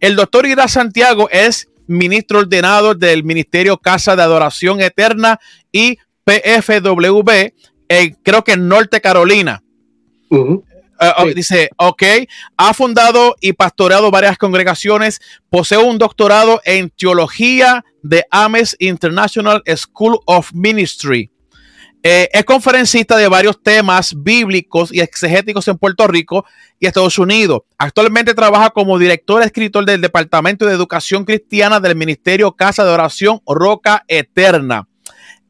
El doctor Ira Santiago es ministro ordenado del Ministerio Casa de Adoración Eterna y PFW, creo que en Norte Carolina. Eh, oh, dice, ok, ha fundado y pastoreado varias congregaciones, posee un doctorado en teología de Ames International School of Ministry. Eh, es conferencista de varios temas bíblicos y exegéticos en Puerto Rico y Estados Unidos. Actualmente trabaja como director escritor del Departamento de Educación Cristiana del Ministerio Casa de Oración Roca Eterna.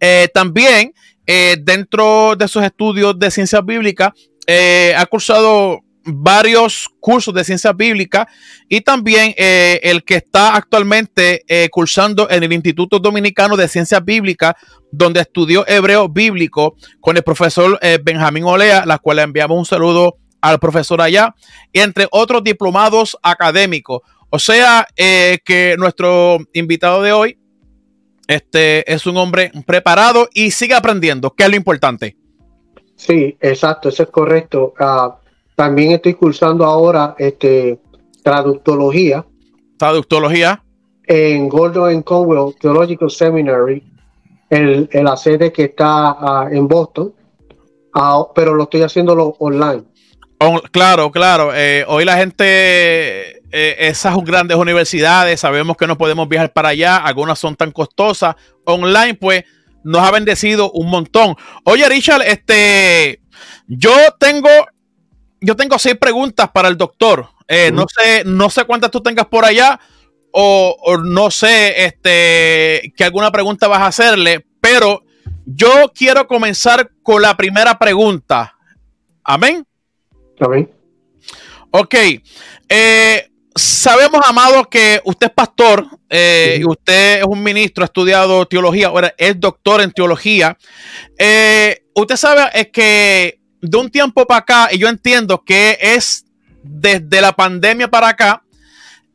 Eh, también dentro de sus estudios de ciencias bíblicas eh, ha cursado varios cursos de ciencia bíblica y también eh, el que está actualmente eh, cursando en el Instituto Dominicano de Ciencias Bíblicas, donde estudió hebreo bíblico con el profesor Benjamín Olea, la cual le enviamos un saludo al profesor allá, y entre otros diplomados académicos. O sea que nuestro invitado de hoy este, es un hombre preparado y sigue aprendiendo, que es lo importante. Sí, exacto, eso es correcto. Ah, también estoy cursando ahora este, traductología. Traductología. En Gordon Conwell Theological Seminary, el, la sede que está ah, en Boston, ah, pero lo estoy haciéndolo online. claro, claro. Eh, hoy la gente, eh, esas grandes universidades, sabemos que no podemos viajar para allá, algunas son tan costosas. Online, pues nos ha bendecido un montón. Oye, Richard, este, yo tengo, yo tengo seis preguntas para el doctor. Eh, no sé, no sé cuántas tú tengas por allá o, no sé, este, que alguna pregunta vas a hacerle, pero yo quiero comenzar con la primera pregunta. Amén. Amén. Ok. Eh, sabemos, Amado, que usted es pastor, eh, usted es un ministro, ha estudiado teología, ahora es doctor en teología. Eh, usted sabe es que de un tiempo para acá, y yo entiendo que es desde la pandemia para acá,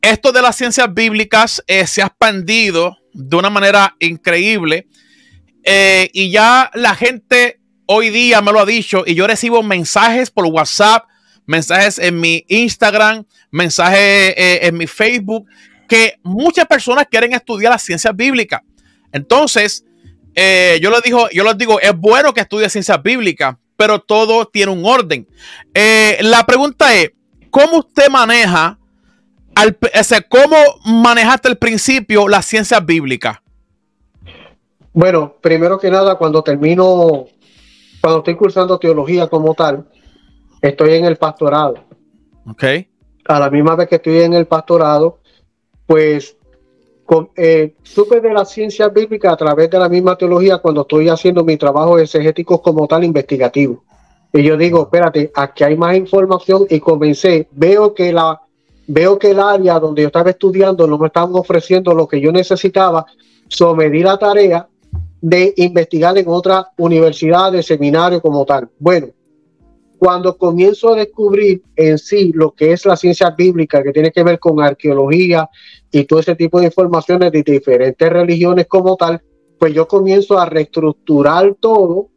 esto de las ciencias bíblicas eh, se ha expandido de una manera increíble. y ya la gente hoy día me lo ha dicho, y yo recibo mensajes por WhatsApp, mensajes en mi Instagram, mensajes eh, en mi Facebook, que muchas personas quieren estudiar las ciencias bíblicas. Entonces, eh, yo, les digo, yo les digo, es bueno que estudie ciencias bíblicas, pero todo tiene un orden. Eh, la pregunta es, ¿cómo usted maneja, al, cómo manejaste al principio las ciencias bíblicas? Bueno, primero que nada, cuando termino, cuando estoy cursando teología como tal, estoy en el pastorado. Ok. A la misma vez que estoy en el pastorado, pues eh, supe de la ciencia bíblica a través de la misma teología cuando estoy haciendo mi trabajo exegético como tal investigativo. Y yo digo, espérate, aquí hay más información y comencé, veo que la veo que el área donde yo estaba estudiando no me estaban ofreciendo lo que yo necesitaba, sometí la tarea de investigar en otra universidad, de seminario como tal. Bueno, cuando comienzo a descubrir en sí lo que es la ciencia bíblica, que tiene que ver con arqueología y todo ese tipo de informaciones de diferentes religiones como tal, pues yo comienzo a reestructurar todo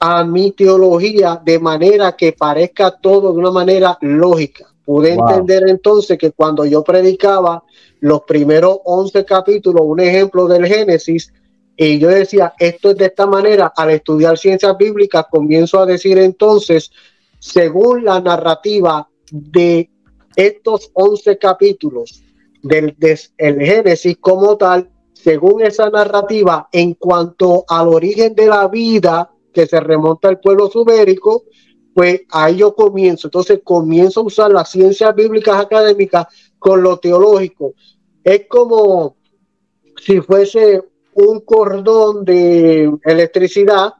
a mi teología de manera que parezca todo de una manera lógica. Pude entender entonces que cuando yo predicaba los primeros 11 capítulos, un ejemplo del Génesis, y yo decía, esto es de esta manera, al estudiar ciencias bíblicas, comienzo a decir entonces, según la narrativa de estos 11 capítulos del, Génesis como tal, según esa narrativa, en cuanto al origen de la vida que se remonta al pueblo subérico, pues ahí yo comienzo. Entonces comienzo a usar las ciencias bíblicas académicas con lo teológico. Es como si fuese un cordón de electricidad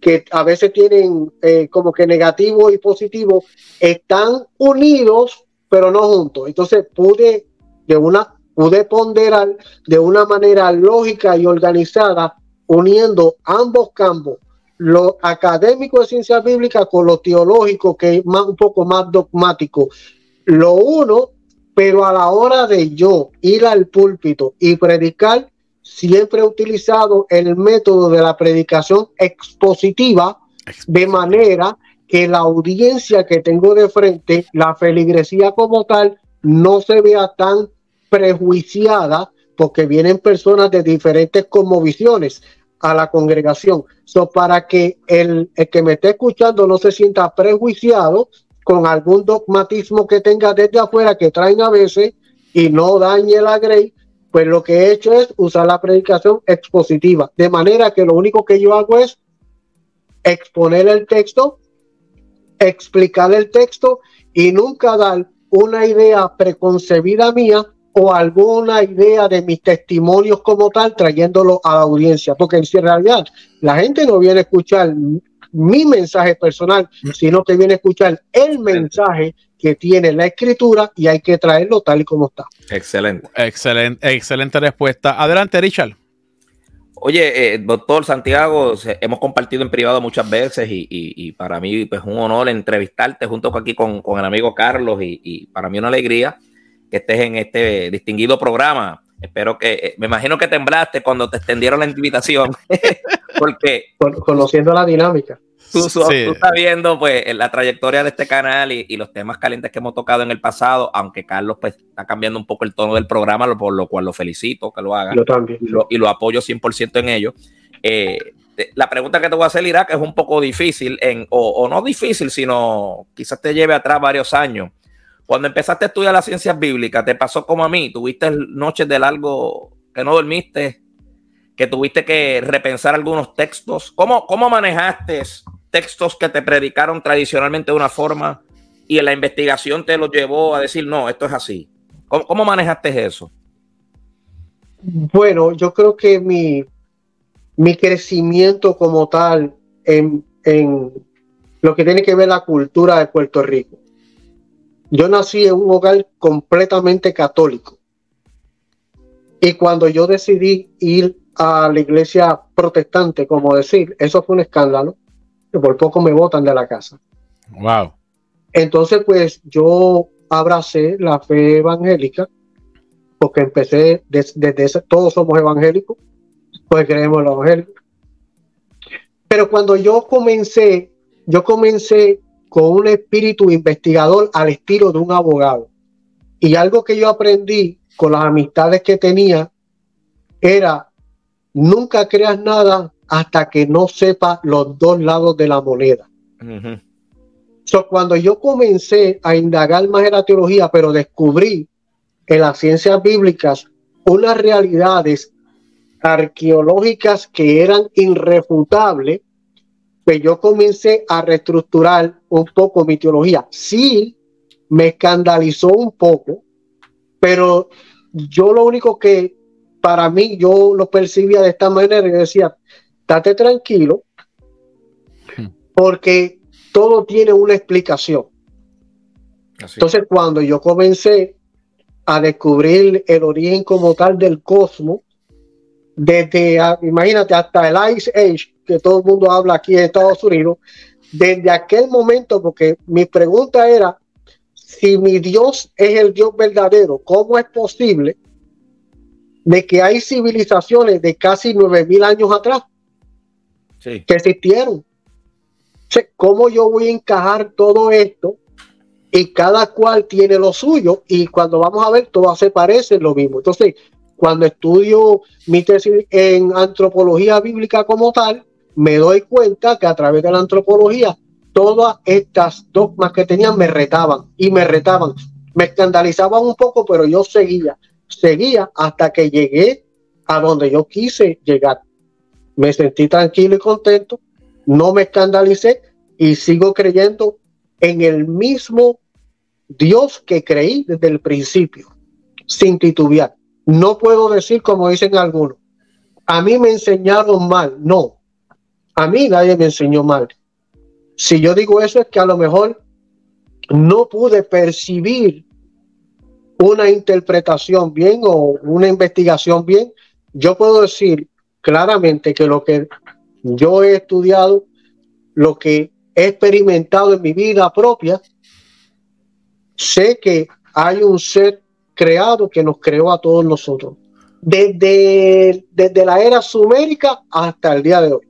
que a veces tienen eh, como que negativo y positivo, están unidos, pero no juntos. Entonces pude de una pude ponderar de una manera lógica y organizada, uniendo ambos campos, lo académico de ciencia bíblica con lo teológico, que es más, un poco más dogmático. Lo uno, pero a la hora de yo ir al púlpito y predicar, siempre he utilizado el método de la predicación expositiva de manera que la audiencia que tengo de frente, la feligresía como tal, no se vea tan prejuiciada porque vienen personas de diferentes visiones a la congregación. So, para que el, el, que me esté escuchando no se sienta prejuiciado con algún dogmatismo que tenga desde afuera que traen a veces y no dañe la grey, pues lo que he hecho es usar la predicación expositiva. De manera que lo único que yo hago es exponer el texto, explicar el texto y nunca dar una idea preconcebida mía o alguna idea de mis testimonios como tal, trayéndolo a la audiencia, porque en realidad la gente no viene a escuchar mi mensaje personal, sino que viene a escuchar el mensaje que tiene la escritura y hay que traerlo tal y como está. Excelente. Excelente, excelente respuesta. Adelante, Richard. Oye, eh, doctor Santiago, hemos compartido en privado muchas veces y, para mí es pues, un honor entrevistarte junto aquí con, el amigo Carlos y, para mí una alegría que estés en este distinguido programa. Espero que, eh, me imagino que temblaste cuando te extendieron la invitación, porque... Conociendo la dinámica. Tú, estás viendo pues la trayectoria de este canal y, los temas calientes que hemos tocado en el pasado, aunque Carlos pues está cambiando un poco el tono del programa, por lo cual lo felicito que lo haga. Yo también. Y lo, apoyo 100% en ello. Eh, la pregunta que te voy a hacer, Irak, es un poco difícil, en, o, no difícil, sino quizás te lleve atrás varios años. Cuando empezaste a estudiar las ciencias bíblicas, ¿te pasó como a mí? ¿Tuviste noches de largo que no dormiste? ¿Que tuviste que repensar algunos textos? ¿Cómo, cómo manejaste textos que te predicaron tradicionalmente de una forma y en la investigación te lo llevó a decir, no, esto es así. ¿Cómo, manejaste eso? Bueno, yo creo que mi, mi crecimiento como tal en, en lo que tiene que ver la cultura de Puerto Rico. Yo nací en un hogar completamente católico. Y cuando yo decidí ir a la iglesia protestante, como decir, eso fue un escándalo que por poco me botan de la casa. Wow. Entonces, pues yo abracé la fe evangélica, porque empecé desde, ese, todos somos evangélicos, pues creemos en el evangelio. Pero cuando yo comencé, yo comencé con un espíritu investigador al estilo de un abogado. Y algo que yo aprendí con las amistades que tenía era nunca creas nada hasta que no sepa los dos lados de la moneda. cuando yo comencé a indagar más en la teología, pero descubrí en las ciencias bíblicas unas realidades arqueológicas que eran irrefutables, pues yo comencé a reestructurar un poco mi teología. Sí, me escandalizó un poco, pero yo lo único que para mí yo lo percibía de esta manera y decía, date tranquilo, porque todo tiene una explicación. Entonces, cuando yo comencé a descubrir el origen como tal del cosmos, desde, imagínate, hasta el Ice Age, que todo el mundo habla aquí en Estados Unidos, desde aquel momento, porque mi pregunta era, si mi Dios es el Dios verdadero, ¿cómo es posible de que hay civilizaciones de casi 9000 años atrás que existieron. ¿Cómo yo voy a encajar todo esto? Y cada cual tiene lo suyo y cuando vamos a ver, todo se parece lo mismo. Entonces, cuando estudio mi tesis en antropología bíblica como tal, me doy cuenta que a través de la antropología, todas estas dogmas que tenían me retaban y me retaban. Me escandalizaban un poco, pero yo seguía, seguía hasta que llegué a donde yo quise llegar me sentí tranquilo y contento, no me escandalicé y sigo creyendo en el mismo Dios que creí desde el principio, sin titubear. No puedo decir como dicen algunos, a mí me enseñaron mal, no, a mí nadie me enseñó mal. Si yo digo eso es que a lo mejor no pude percibir una interpretación bien o una investigación bien. Yo puedo decir, claramente que lo que yo he estudiado, lo que he experimentado en mi vida propia, sé que hay un ser creado que nos creó a todos nosotros, desde, desde la era sumérica hasta el día de hoy.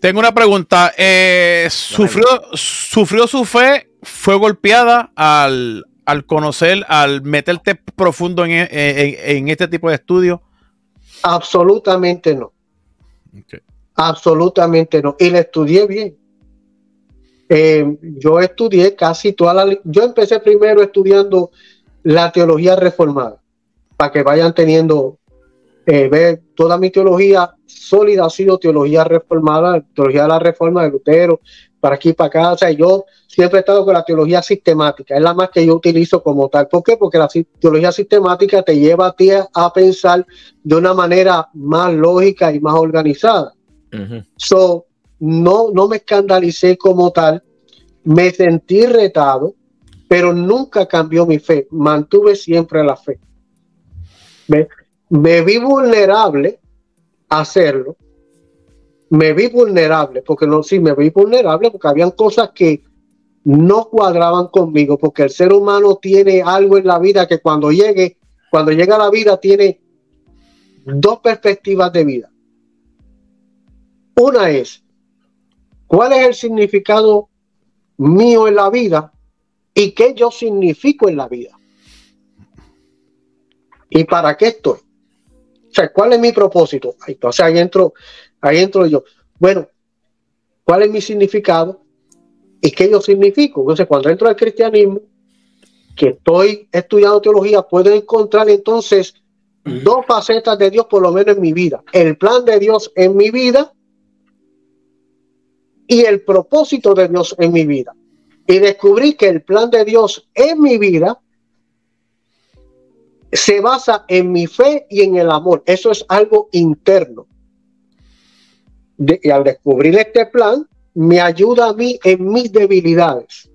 Tengo una pregunta. Eh, ¿sufrió, ¿Sufrió su fe? ¿Fue golpeada al, al conocer, al meterte profundo en, este tipo de estudios? Absolutamente no. Absolutamente no. Y le estudié bien. Eh, yo estudié casi toda la... Yo empecé primero estudiando la teología reformada, para que vayan teniendo, eh, ver toda mi teología sólida ha sido teología reformada, teología de la reforma de Lutero, para aquí, para acá. O sea, yo siempre he estado con la teología sistemática, es la más que yo utilizo como tal. ¿Por qué? Porque la teología sistemática te lleva a ti a pensar de una manera más lógica y más organizada. So, no, no me escandalicé como tal, me sentí retado, pero nunca cambió mi fe, mantuve siempre la fe. Me, me vi vulnerable a hacerlo, me vi vulnerable, porque no, sí, me vi vulnerable porque habían cosas que no cuadraban conmigo, porque el ser humano tiene algo en la vida que cuando llegue, cuando llega la vida tiene dos perspectivas de vida. Una es, ¿cuál es el significado mío en la vida y qué yo significo en la vida? ¿Y para qué estoy? Sea, ¿cuál es mi propósito? Entonces ahí entro, ahí entro yo. Bueno, ¿cuál es mi significado? ¿Y qué yo significo? Entonces, cuando entro al cristianismo, que estoy estudiando teología, puedo encontrar entonces dos facetas de Dios, por lo menos en mi vida. El plan de Dios en mi vida y el propósito de Dios en mi vida. Y descubrí que el plan de Dios en mi vida se basa en mi fe y en el amor. Eso es algo interno. y al descubrir este plan, me ayuda a mí en mis debilidades,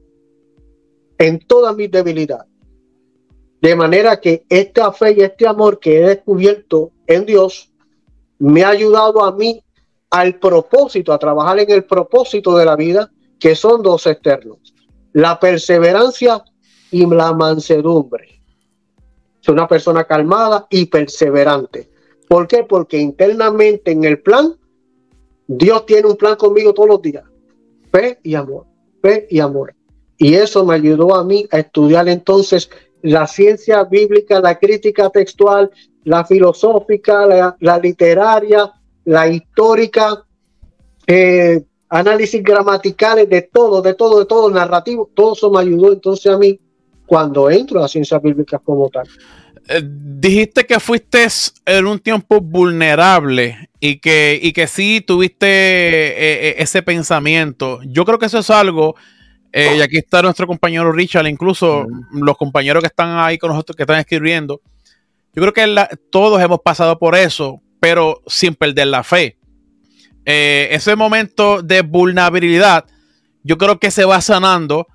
en todas mis debilidades. De manera que esta fe y este amor que he descubierto en Dios me ha ayudado a mí al propósito, a trabajar en el propósito de la vida, que son dos externos, la perseverancia y la mansedumbre. Es una persona calmada y perseverante. ¿Por qué? Porque internamente en el plan, Dios tiene un plan conmigo todos los días. Fe y amor, fe y amor. Y eso me ayudó a mí a estudiar entonces la ciencia bíblica, la crítica textual, la filosófica, la literaria, la histórica, eh, análisis gramaticales, de todo, de todo, de todo, narrativo, todo eso me ayudó entonces a mí cuando entro a ciencias bíblicas como tal. Eh, dijiste que fuiste en un tiempo vulnerable y que, y que sí tuviste eh, ese pensamiento. Yo creo que eso es algo, y aquí está nuestro compañero Richard, incluso los compañeros que están ahí con nosotros, que están escribiendo. Yo creo que todos hemos pasado por eso, pero sin perder la fe. Eh, ese momento de vulnerabilidad, yo creo que se va sanando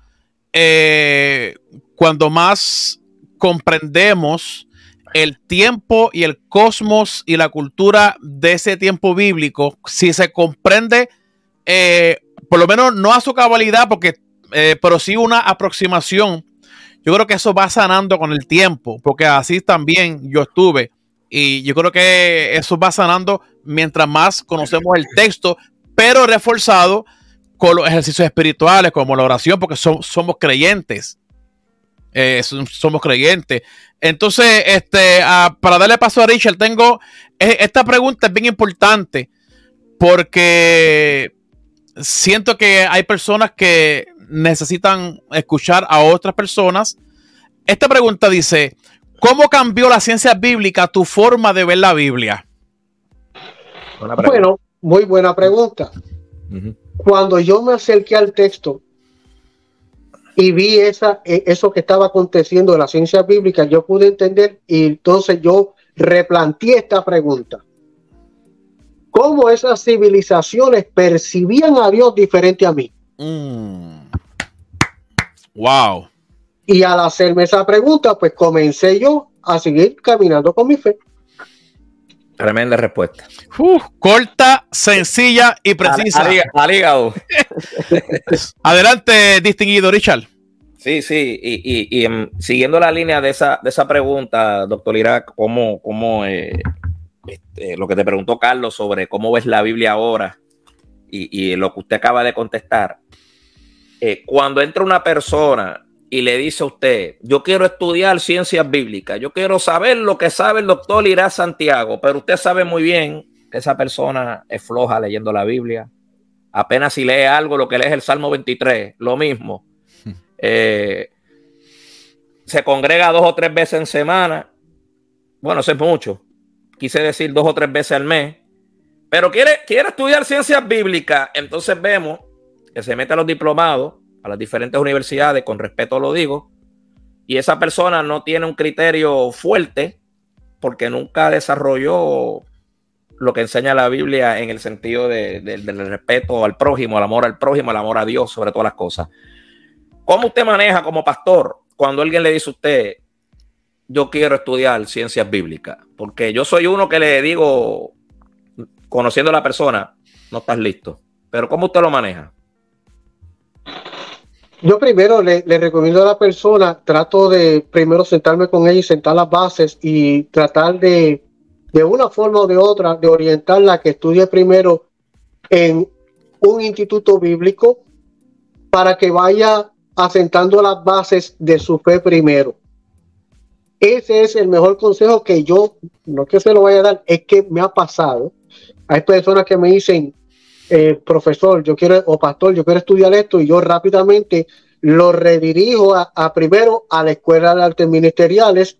eh, cuando más comprendemos el tiempo y el cosmos y la cultura de ese tiempo bíblico, si se comprende, eh, por lo menos no a su cabalidad, porque, pero sí una aproximación, yo creo que eso va sanando con el tiempo, porque así también yo estuve y yo creo que eso va sanando mientras más conocemos el texto, pero reforzado con los ejercicios espirituales, como la oración, porque somos creyentes. Eh, somos creyentes. Entonces, este, ah, para darle paso a Richard, tengo eh, esta pregunta es bien importante porque siento que hay personas que necesitan escuchar a otras personas. Esta pregunta dice, ¿Cómo cambió la ciencia bíblica tu forma de ver la Biblia? Bueno, muy buena pregunta. Cuando yo me acerqué al texto y vi esa, e, eso que estaba aconteciendo en la ciencia bíblica, yo pude entender y entonces yo replanteé esta pregunta. ¿Cómo esas civilizaciones percibían a Dios diferente a mí? Mm. Wow. Y al hacerme esa pregunta, pues comencé yo a seguir caminando con mi fe. Tremenda respuesta. corta, sencilla y precisa. Al, Adelante, distinguido Richard. Sí, sí, y, em, siguiendo la línea de esa, de esa pregunta, doctor Irak, ¿cómo, cómo eh, este, lo que te preguntó Carlos sobre cómo ves la Biblia ahora y, lo que usted acaba de contestar? Eh, cuando entra una persona y le dice a usted, yo quiero estudiar ciencias bíblicas, yo quiero saber lo que sabe el doctor Irá Santiago, pero usted sabe muy bien que esa persona es floja leyendo la Biblia, apenas si lee algo, lo que lee es el Salmo 23, lo mismo. Eh, se congrega dos o tres veces en semana, bueno, eso es mucho, quise decir dos o tres veces al mes, pero quiere, quiere estudiar ciencias bíblicas, entonces vemos que se mete a los diplomados, a las diferentes universidades, con respeto lo digo, y esa persona no tiene un criterio fuerte porque nunca desarrolló lo que enseña la Biblia en el sentido del respeto al prójimo, al amor al prójimo, al amor a Dios, sobre todas las cosas. ¿Cómo usted maneja como pastor cuando alguien le dice a usted, yo quiero estudiar ciencias bíblicas? Porque yo soy uno que le digo, conociendo a la persona, no estás listo. Pero ¿cómo usted lo maneja? Yo primero le, recomiendo a la persona, trato de primero sentarme con ella y sentar las bases y tratar de, de una forma o de otra, de orientarla a que estudie primero en un instituto bíblico para que vaya asentando las bases de su fe primero. Ese es el mejor consejo que yo, no que se lo vaya a dar, es que me ha pasado. Hay personas que me dicen, eh, profesor, yo quiero, o pastor, yo quiero estudiar esto, y yo rápidamente lo redirijo a, primero a la Escuela de Artes Ministeriales,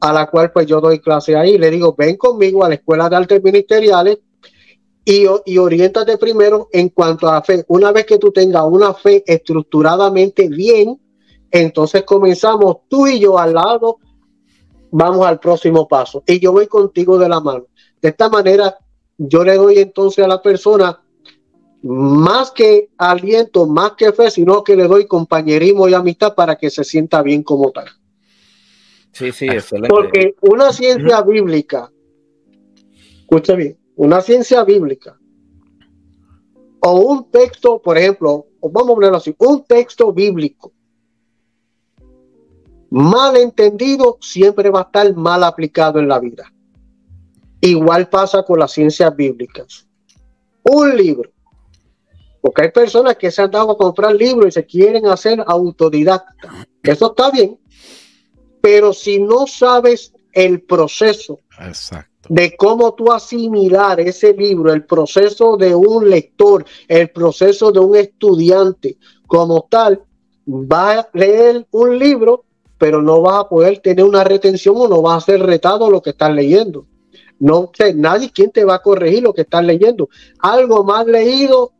a la cual pues yo doy clase ahí. Le digo, ven conmigo a la Escuela de Artes Ministeriales y, y orientate primero en cuanto a fe. Una vez que tú tengas una fe estructuradamente bien, entonces comenzamos tú y yo al lado, vamos al próximo paso. Y yo voy contigo de la mano. De esta manera, yo le doy entonces a la persona más que aliento, más que fe, sino que le doy compañerismo y amistad para que se sienta bien como tal. Sí, sí, excelente. Porque una ciencia bíblica, escucha bien, una ciencia bíblica o un texto, por ejemplo, vamos a ponerlo así, un texto bíblico mal entendido siempre va a estar mal aplicado en la vida. Igual pasa con las ciencias bíblicas. Un libro porque hay personas que se han dado a comprar libros y se quieren hacer autodidacta. Eso está bien. Pero si no sabes el proceso de cómo tú asimilar ese libro, el proceso de un lector, el proceso de un estudiante como tal, vas a leer un libro, pero no vas a poder tener una retención o no vas a ser retado lo que estás leyendo. No sé, nadie quien te va a corregir lo que estás leyendo. Algo más leído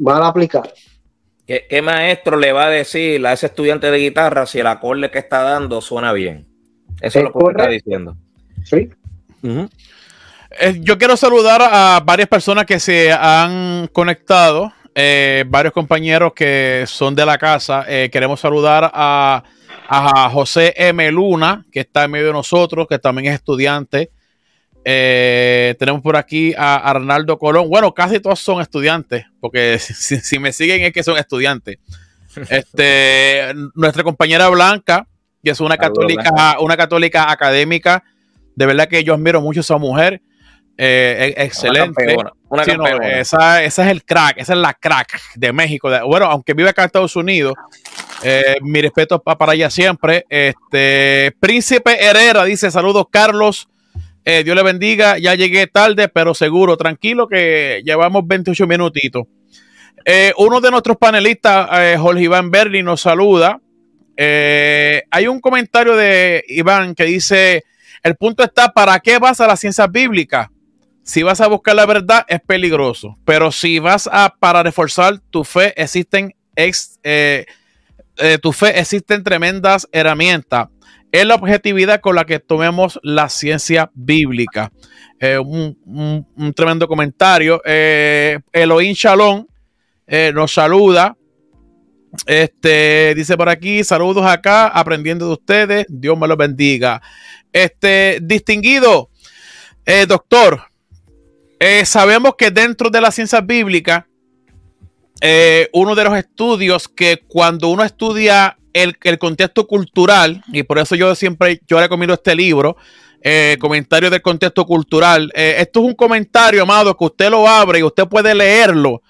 mal aplicado. ¿Qué, ¿Qué, maestro le va a decir a ese estudiante de guitarra si el acorde que está dando suena bien? Eso es, lo que está diciendo. Sí. Eh, yo quiero saludar a varias personas que se han conectado, eh, varios compañeros que son de la casa. Eh, queremos saludar a, a José M. Luna, que está en medio de nosotros, que también es estudiante. Eh, tenemos por aquí a Arnaldo Colón. Bueno, casi todos son estudiantes, porque si, me siguen es que son estudiantes. Este, nuestra compañera Blanca, que es una católica, una católica académica. De verdad que yo admiro mucho a esa mujer. Eh, excelente. esa, es el crack, esa es la crack de México. bueno, aunque vive acá en Estados Unidos, eh, mi respeto para ella siempre. Este Príncipe Herrera dice: Saludos, Carlos. Eh, Dios le bendiga. Ya llegué tarde, pero seguro, tranquilo que llevamos 28 minutitos. Eh, uno de nuestros panelistas, eh, Jorge Iván Berli, nos saluda. hay un comentario de Iván que dice, el punto está, ¿para qué vas a la ciencia bíblica? Si vas a buscar la verdad, es peligroso. Pero si vas a para reforzar tu fe, existen tu fe, existen tremendas herramientas es la objetividad con la que tomemos la ciencia bíblica. Eh, un, tremendo comentario. Eh, Elohim Shalom eh, nos saluda. Este dice por aquí: saludos acá, aprendiendo de ustedes. Dios me los bendiga. Este distinguido doctor, sabemos que dentro de la ciencia bíblica, uno de los estudios que cuando uno estudia el, contexto cultural, y por eso yo siempre yo recomiendo este libro, eh, comentario del contexto cultural. Eh, esto es un comentario, amado, que usted lo abre y usted puede leerlo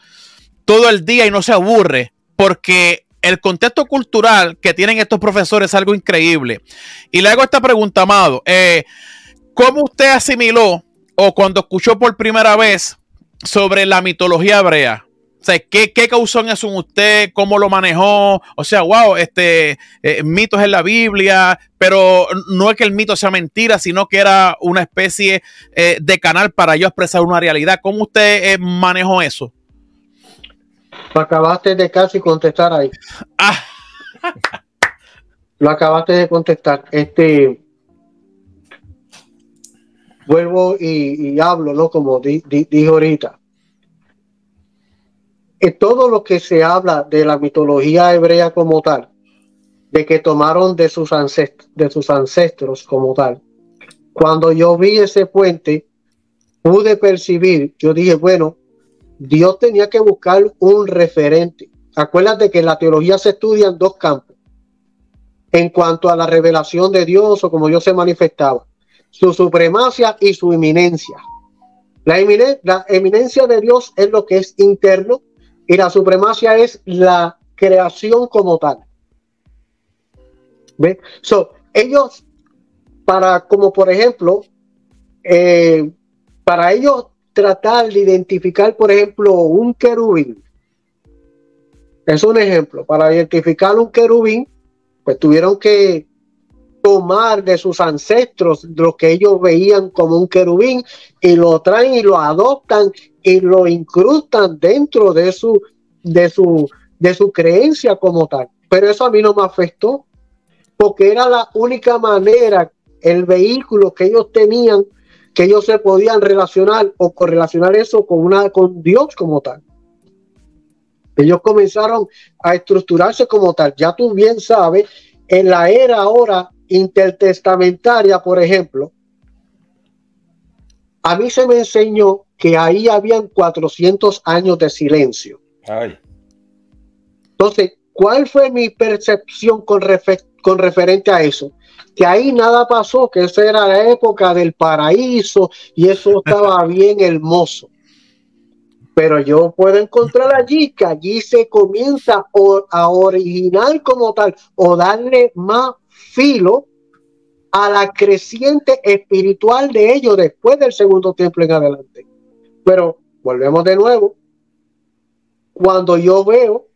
todo el día y no se aburre, porque el contexto cultural que tienen estos profesores es algo increíble. Y le hago esta pregunta, Amado. Eh, ¿Cómo usted asimiló o cuando escuchó por primera vez sobre la mitología hebrea? O sea, ¿qué, causó en eso en usted? ¿Cómo lo manejó? O sea, wow, este, eh, mitos en la Biblia, pero no es que el mito sea mentira, sino que era una especie eh, de canal para yo expresar una realidad. ¿Cómo usted manejó eso? Lo acabaste de casi contestar ahí. Ah. Lo acabaste de contestar. Este vuelvo y, hablo, ¿no? Como di, dijo ahorita. Todo lo que se habla de la mitología hebrea como tal, de que tomaron de sus ancestros, como tal. Cuando yo vi ese puente, pude percibir, yo dije, bueno, Dios tenía que buscar un referente. Acuérdate que la teología se estudian dos campos. En cuanto a la revelación de Dios o como Dios se manifestaba, su supremacia y su eminencia. La, eminencia de Dios es lo que es interno y la supremacia es la creación como tal. ¿Ve? So, ellos, para, como por ejemplo, eh, para ellos tratar de identificar, por ejemplo, un querubín. Es un ejemplo. Para identificar un querubín, pues tuvieron que tomar de sus ancestros lo que ellos veían como un querubín y lo traen y lo adoptan y lo incrustan dentro de su de su de su creencia como tal. Pero eso a mí no me afectó porque era la única manera, el vehículo que ellos tenían que ellos se podían relacionar o correlacionar eso con una con Dios como tal. Ellos comenzaron a estructurarse como tal. Ya tú bien sabes, en la era ahora intertestamentaria, por ejemplo, a mí se me enseñó que ahí habían 400 años de silencio. Entonces, ¿cuál fue mi percepción con, con referente a eso? que ahí nada pasó, que esa era la época del paraíso y eso estaba bien hermoso. Pero yo puedo encontrar allí que allí se comienza a originar como tal o darle más filo a la creciente espiritual de ellos después del segundo templo en adelante. Pero volvemos de nuevo. Cuando yo veo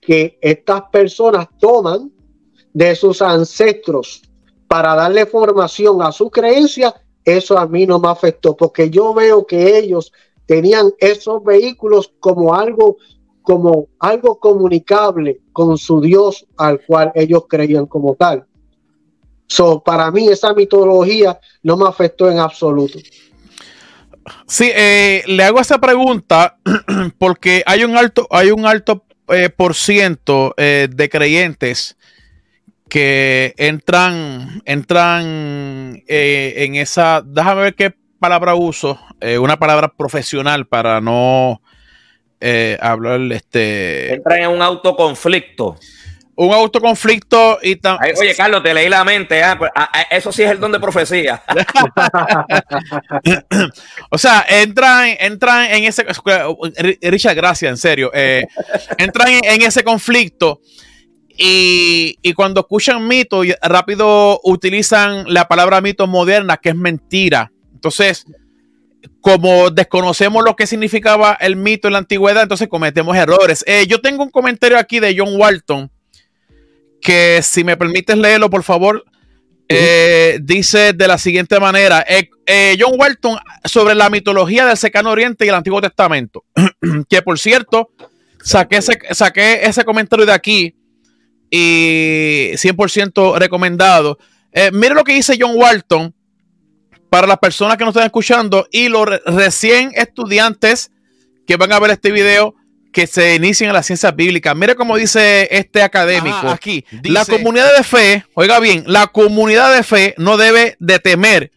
que estas personas toman de sus ancestros para darle formación a su creencia, eso a mí no me afectó, porque yo veo que ellos tenían esos vehículos como algo como algo comunicable con su Dios al cual ellos creían como tal. So, para mí esa mitología no me afectó en absoluto. Sí, eh, le hago esa pregunta porque hay un alto, hay un alto eh, por ciento eh, de creyentes que entran, entran eh, en esa, déjame ver qué palabra uso, eh, una palabra profesional para no hablar, este... Entran en un autoconflicto. Un autoconflicto y también... Oye, Carlos, te leí la mente, ah, pues, ah, ah, eso sí es el don de profecía. o sea, entran, entran en ese... Richard, gracias, en serio. entran en ese conflicto y, cuando escuchan mito, rápido utilizan la palabra mito moderna, que es mentira. Entonces, como desconocemos lo que significaba el mito en la antigüedad, entonces cometemos errores. Eh, yo tengo un comentario aquí de John Walton, que si me permites leerlo, por favor, eh, dice de la siguiente manera, eh, John Walton sobre la mitología del secano oriente y el Antiguo Testamento, que por cierto, saqué saqué ese comentario de aquí y 100% recomendado. Eh, mire lo que dice John Walton para las personas que nos están escuchando y los recién estudiantes que van a ver este video que se inician en la ciencia bíblica. Mire cómo dice este académico aquí. la comunidad de fe, oiga bien, la comunidad de fe no debe de temer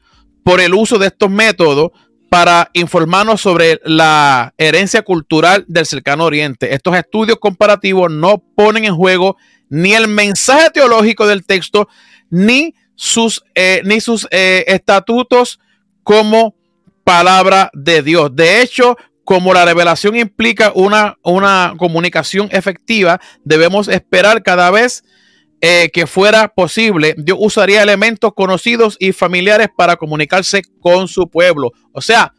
por el uso de estos métodos para informarnos sobre la herencia cultural del cercano oriente. Estos estudios comparativos no ponen en juego ni el mensaje teológico del texto, ni sus, eh, ni sus eh, estatutos como palabra de Dios. De hecho, como la revelación implica una, una comunicación efectiva, debemos esperar cada vez eh, que fuera posible, Dios usaría elementos conocidos y familiares para comunicarse con su pueblo. O sea,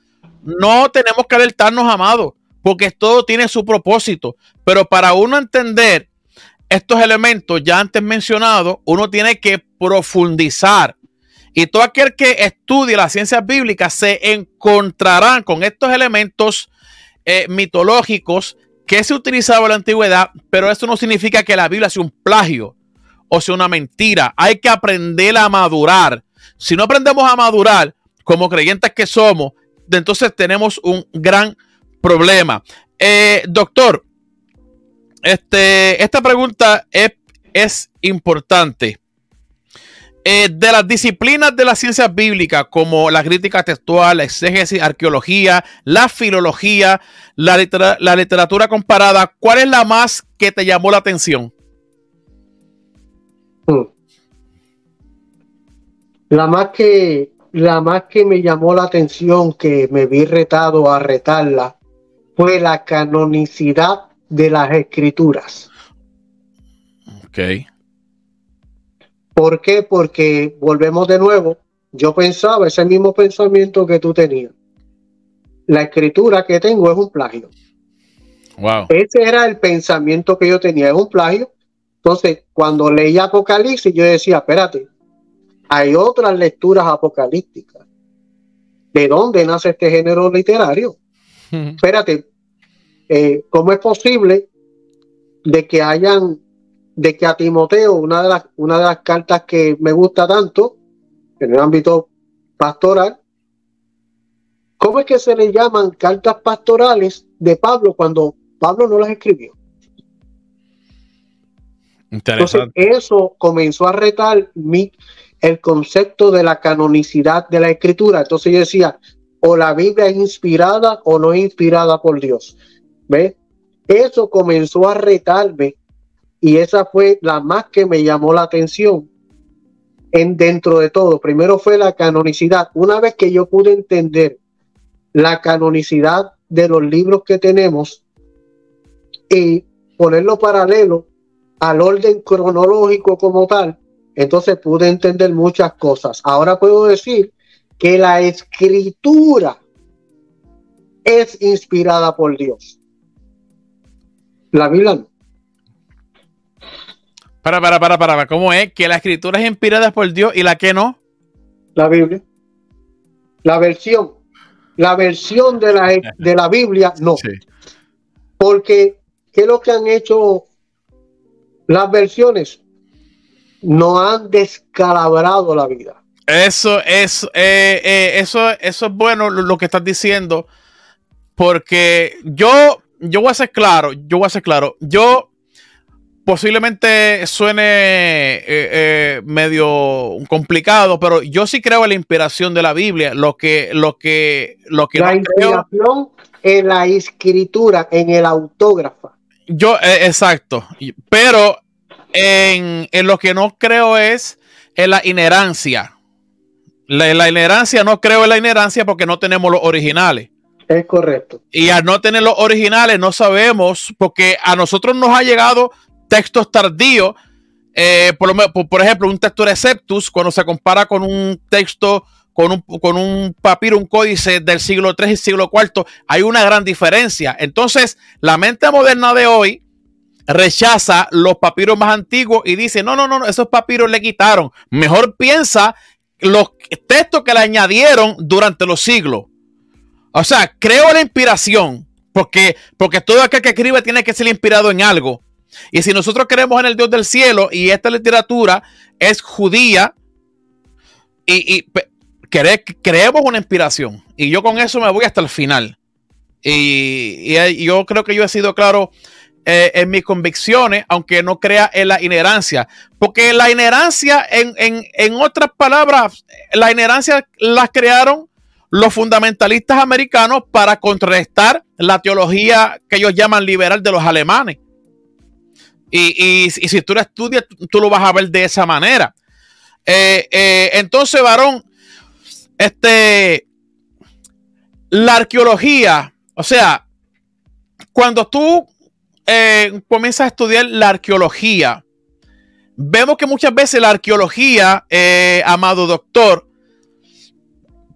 no tenemos que alertarnos, amados, porque todo tiene su propósito. Pero para uno entender estos elementos ya antes mencionados, uno tiene que profundizar. Y todo aquel que estudie las ciencias bíblicas se encontrará con estos elementos eh, mitológicos que se utilizaban en la antigüedad, pero eso no significa que la Biblia sea un plagio o sea una mentira. Hay que aprender a madurar. Si no aprendemos a madurar como creyentes que somos, entonces tenemos un gran problema. Eh, doctor, este, esta pregunta es, es importante. Eh, de las disciplinas de las ciencias bíblicas, como la crítica textual, la exégesis, arqueología, la filología, la, la literatura comparada, ¿cuál es la más que te llamó la atención? La más que la más que me llamó la atención, que me vi retado a retarla, fue la canonicidad de las escrituras. Ok. ¿Por qué? Porque volvemos de nuevo. Yo pensaba ese mismo pensamiento que tú tenías. La escritura que tengo es un plagio. Wow. Ese era el pensamiento que yo tenía, es un plagio. Entonces, cuando leí Apocalipsis, yo decía, espérate, hay otras lecturas apocalípticas. ¿De dónde nace este género literario? espérate, eh, ¿cómo es posible de que hayan, de que a Timoteo, una de las, una de las cartas que me gusta tanto, en el ámbito pastoral, ¿cómo es que se le llaman cartas pastorales de Pablo cuando Pablo no las escribió? Entonces, eso comenzó a retar mi, el concepto de la canonicidad de la escritura. Entonces yo decía, o la Biblia es inspirada o no es inspirada por Dios. ¿Ve? Eso comenzó a retarme y esa fue la más que me llamó la atención en dentro de todo. Primero fue la canonicidad. Una vez que yo pude entender la canonicidad de los libros que tenemos y ponerlo paralelo al orden cronológico como tal, entonces pude entender muchas cosas. Ahora puedo decir que la escritura es inspirada por Dios. La Biblia no. Para, para, para, para, ¿cómo es? Que la escritura es inspirada por Dios y la que no. La Biblia. La versión. La versión de la, de la Biblia no. Porque, ¿qué es lo que han hecho las versiones no han descalabrado la vida. Eso es, eh, eh, eso, eso es bueno lo, que estás diciendo, porque yo, yo voy a ser claro, yo voy a ser claro, yo posiblemente suene eh, medio complicado, pero yo sí creo en la inspiración de la Biblia, lo que, lo que, lo que la inspiración en la escritura, en el autógrafo. Yo, eh, exacto. Pero en, lo que no creo es en la inherancia. La, la inherancia, no creo en la inherancia porque no tenemos los originales. Es correcto. Y al no tener los originales, no sabemos, porque a nosotros nos ha llegado textos tardíos. Eh, por, por, ejemplo, un texto Receptus, cuando se compara con un texto con un, con un papiro, un códice del siglo III y siglo IV, hay una gran diferencia. Entonces, la mente moderna de hoy rechaza los papiros más antiguos y dice, no, no, no, esos papiros le quitaron. Mejor piensa los textos que le añadieron durante los siglos. O sea, creo la inspiración, porque, porque todo aquel que escribe tiene que ser inspirado en algo. Y si nosotros creemos en el Dios del cielo y esta literatura es judía, y, creemos una inspiración y yo con eso me voy hasta el final. Y, yo creo que yo he sido claro eh, en mis convicciones, aunque no crea en la inherencia. Porque la inherencia, en, en otras palabras, la inherencia la crearon los fundamentalistas americanos para contrarrestar la teología que ellos llaman liberal de los alemanes. Y, y, si tú lo estudias, tú lo vas a ver de esa manera. Eh, eh, entonces, varón, este, la arqueología O sea, cuando tú eh, comienzas a estudiar la arqueología, vemos que muchas veces la arqueología, amado doctor,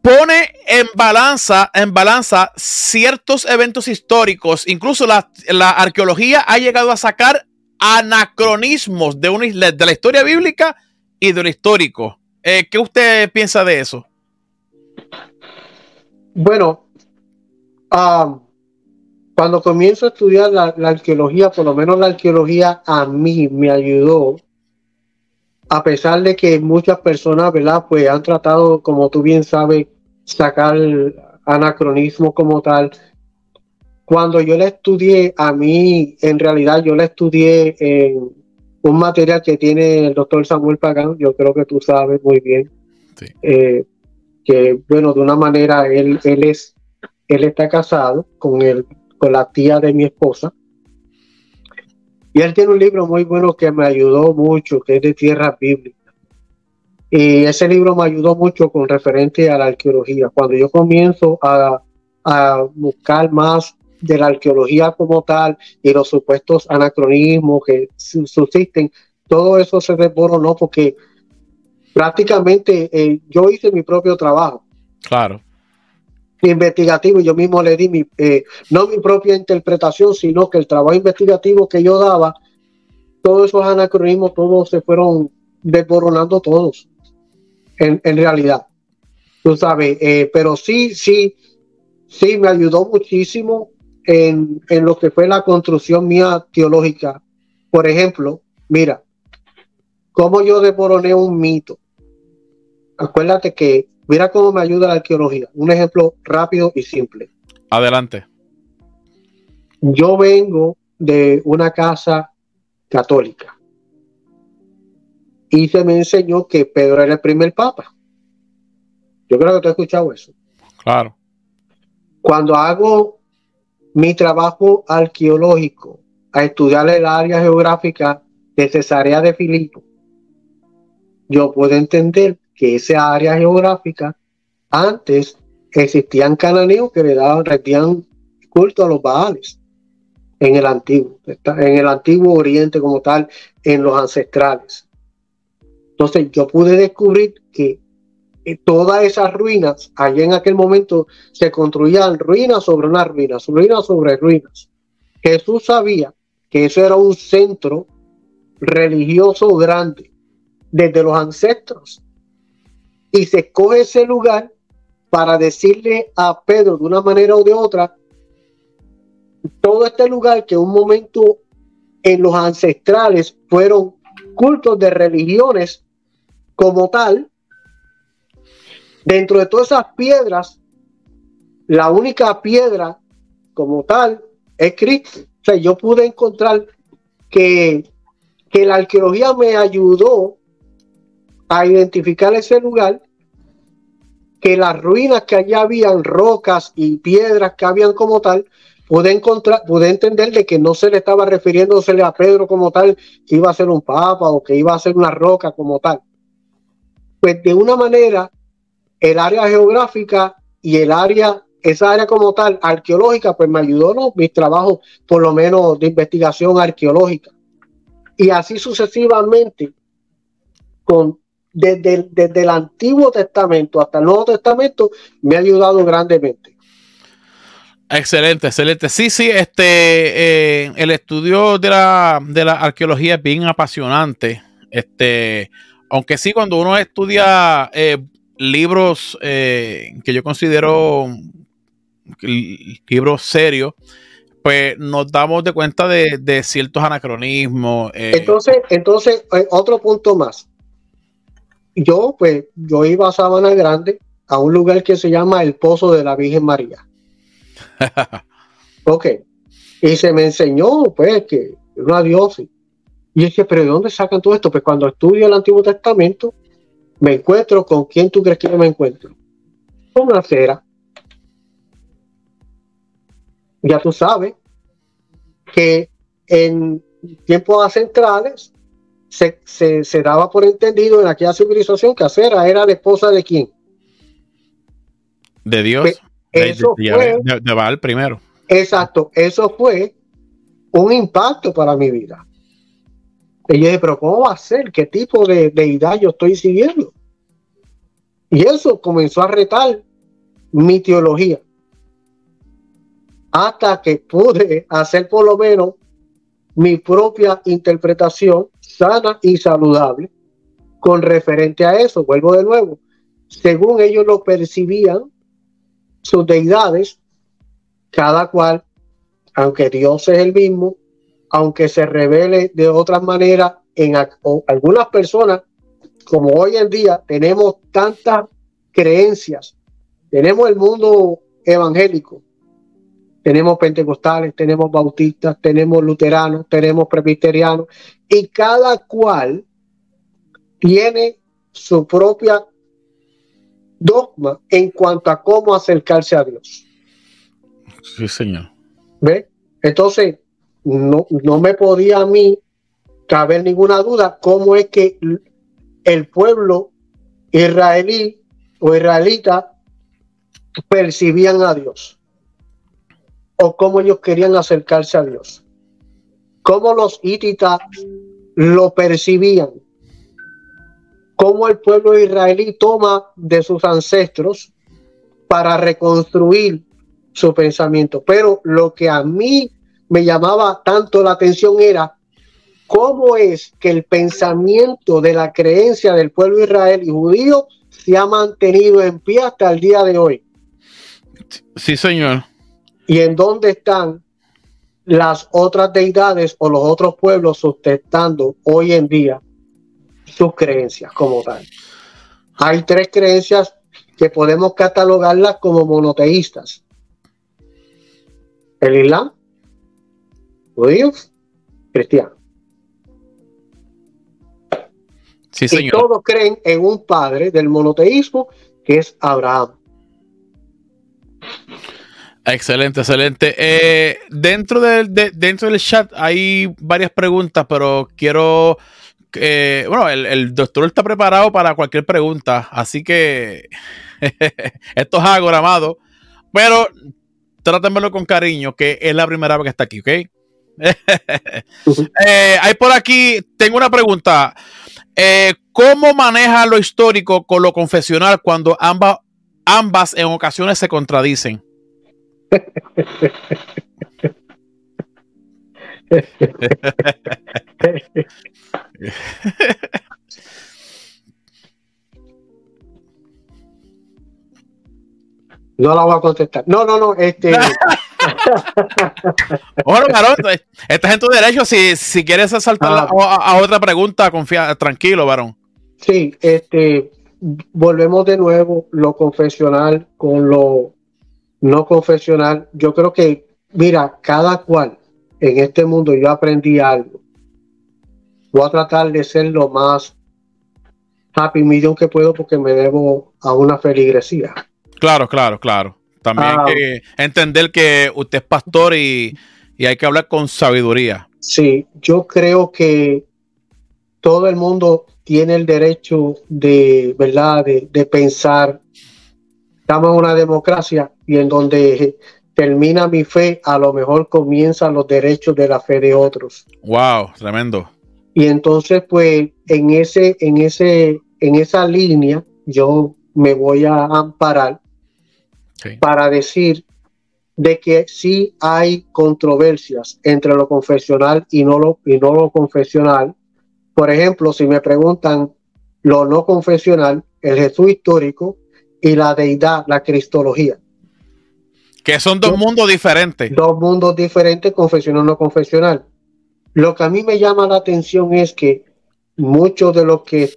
pone en balanza, en balanza ciertos eventos históricos. Incluso la, arqueología ha llegado a sacar anacronismos de, de la historia bíblica y de lo histórico. Eh, ¿Qué usted piensa de eso? Bueno, cuando comienzo a estudiar la, arqueología, por lo menos la arqueología a mí me ayudó, a pesar de que muchas personas, ¿verdad? Pues han tratado, como tú bien sabes, sacar anacronismo como tal. Cuando yo la estudié, a mí, en realidad, yo la estudié en un material que tiene el doctor Samuel Pagán, yo creo que tú sabes muy bien. Eh, que, bueno, de una manera, él, él, es, él está casado con, el, con la tía de mi esposa. Y él tiene un libro muy bueno que me ayudó mucho, que es de tierra bíblica. Y ese libro me ayudó mucho con referente a la arqueología. Cuando yo comienzo a, buscar más de la arqueología como tal y los supuestos anacronismos que subsisten, todo eso se desboronó porque prácticamente eh, yo hice mi propio trabajo. Claro. Investigativo, yo mismo le di mi, eh, no mi propia interpretación, sino que el trabajo investigativo que yo daba, todos esos anacronismos, todos se fueron desboronando todos en, realidad. Tú sabes, eh, pero sí, sí, sí me ayudó muchísimo en, en lo que fue la construcción mía teológica. Por ejemplo, mira, cómo yo desboroné un mito. Acuérdate que, mira cómo me ayuda la arqueología. Un ejemplo rápido y simple. Adelante. Yo vengo de una casa católica y se me enseñó que Pedro era el primer papa. Yo creo que tú has escuchado eso. Claro. Cuando hago mi trabajo arqueológico a estudiar el área geográfica de Cesarea de Filipo, yo puedo entender que esa área geográfica antes existían cananeos que le daban, rendían culto a los baales en el antiguo, en el antiguo oriente como tal, en los ancestrales. Entonces yo pude descubrir que todas esas ruinas, allá en aquel momento se construían ruinas sobre unas ruinas, ruinas sobre ruinas. Jesús sabía que eso era un centro religioso grande desde los ancestros. Y se escoge ese lugar para decirle a Pedro de una manera o de otra, todo este lugar que un momento en los ancestrales fueron cultos de religiones como tal, dentro de todas esas piedras, la única piedra como tal es Cristo. O sea, yo pude encontrar que, que la arqueología me ayudó a identificar ese lugar, que las ruinas que allá habían, rocas y piedras que habían como tal, pude encontrar, pude entender de que no se le estaba refiriéndose a Pedro como tal, que iba a ser un papa o que iba a ser una roca como tal. Pues de una manera, el área geográfica y el área, esa área como tal, arqueológica, pues me ayudó ¿no? mis trabajos, por lo menos de investigación arqueológica. Y así sucesivamente, con, desde, desde el Antiguo Testamento hasta el Nuevo Testamento, me ha ayudado grandemente. Excelente, excelente. Sí, sí, este, eh, el estudio de la, de la arqueología es bien apasionante. Este, aunque sí, cuando uno estudia eh, libros eh, que yo considero libros serios, pues nos damos de cuenta de, ciertos anacronismos. entonces, entonces, otro punto más. Yo, pues, yo iba a Sabana Grande, a un lugar que se llama el Pozo de la Virgen María ok. Y se me enseñó, pues, que una diócesis. Y dije, pero ¿de dónde sacan todo esto? Pues cuando estudio el Antiguo Testamento, me encuentro con quién tú crees que yo me encuentro. Con una cera. Ya tú sabes que en tiempos centrales se, se, daba por entendido en aquella civilización que Acera era la esposa de quién? De Dios. Eso de, fue, de, Baal primero. Exacto, eso fue un impacto para mi vida. Y yo dije, pero ¿cómo va a ser? ¿Qué tipo de deidad yo estoy siguiendo? Y eso comenzó a retar mi teología. Hasta que pude hacer por lo menos mi propia interpretación sana y saludable con referente a eso. Vuelvo de nuevo. Según ellos lo percibían, sus deidades, cada cual, aunque Dios es el mismo, aunque se revele de otra manera en algunas personas, como hoy en día tenemos tantas creencias, tenemos el mundo evangélico, tenemos pentecostales, tenemos bautistas, tenemos luteranos, tenemos presbiterianos, y cada cual tiene su propia dogma en cuanto a cómo acercarse a Dios. Sí, señor. ¿Ve? Entonces, no, no me podía a mí caber ninguna duda cómo es que el pueblo israelí o israelita percibían a Dios o cómo ellos querían acercarse a Dios. Cómo los hititas lo percibían. Cómo el pueblo israelí toma de sus ancestros para reconstruir su pensamiento. Pero lo que a mí me llamaba tanto la atención era cómo es que el pensamiento de la creencia del pueblo israelí judío se ha mantenido en pie hasta el día de hoy. Sí, señor y en dónde están las otras deidades o los otros pueblos sustentando hoy en día sus creencias como tal. Hay tres creencias que podemos catalogarlas como monoteístas. El Islam, judíos, cristianos. Sí, señor. Y todos creen en un padre del monoteísmo que es Abraham. Excelente, excelente. Eh, dentro, del, dentro del chat hay varias preguntas, pero quiero... Eh, bueno, el, doctor está preparado para cualquier pregunta, así que esto es agramado, pero trátenmelo con cariño, que es la primera vez que está aquí, ¿ok? Eh, hay por aquí, tengo una pregunta. ¿Cómo maneja lo histórico con lo confesional cuando ambas, ambas en ocasiones se contradicen? No la voy a contestar. No, no, no. Este. bueno, varón, estás en tu derecho. Si, si quieres saltar ah. a, otra pregunta, confía, tranquilo, varón. Sí, este. Volvemos de nuevo lo confesional con lo no confesional, yo creo que, mira, cada cual en este mundo yo aprendí algo. Voy a tratar de ser lo más happy million que puedo porque me debo a una feligresía. Claro, claro, claro. También hay ah. que entender que usted es pastor y, hay que hablar con sabiduría. Sí, yo creo que todo el mundo tiene el derecho de, ¿verdad?, de, de pensar. Estamos en una democracia y en donde termina mi fe, a lo mejor comienzan los derechos de la fe de otros. Wow, tremendo. Y entonces, pues, en ese, en ese, en esa línea, yo me voy a amparar para decir de que sí hay controversias entre lo confesional y no lo, y no lo confesional. Por ejemplo, si me preguntan lo no confesional, el Jesús histórico y la deidad, la cristología. Que son dos mundos diferentes. Dos mundos diferentes, confesional no confesional. Lo que a mí me llama la atención es que muchos de los que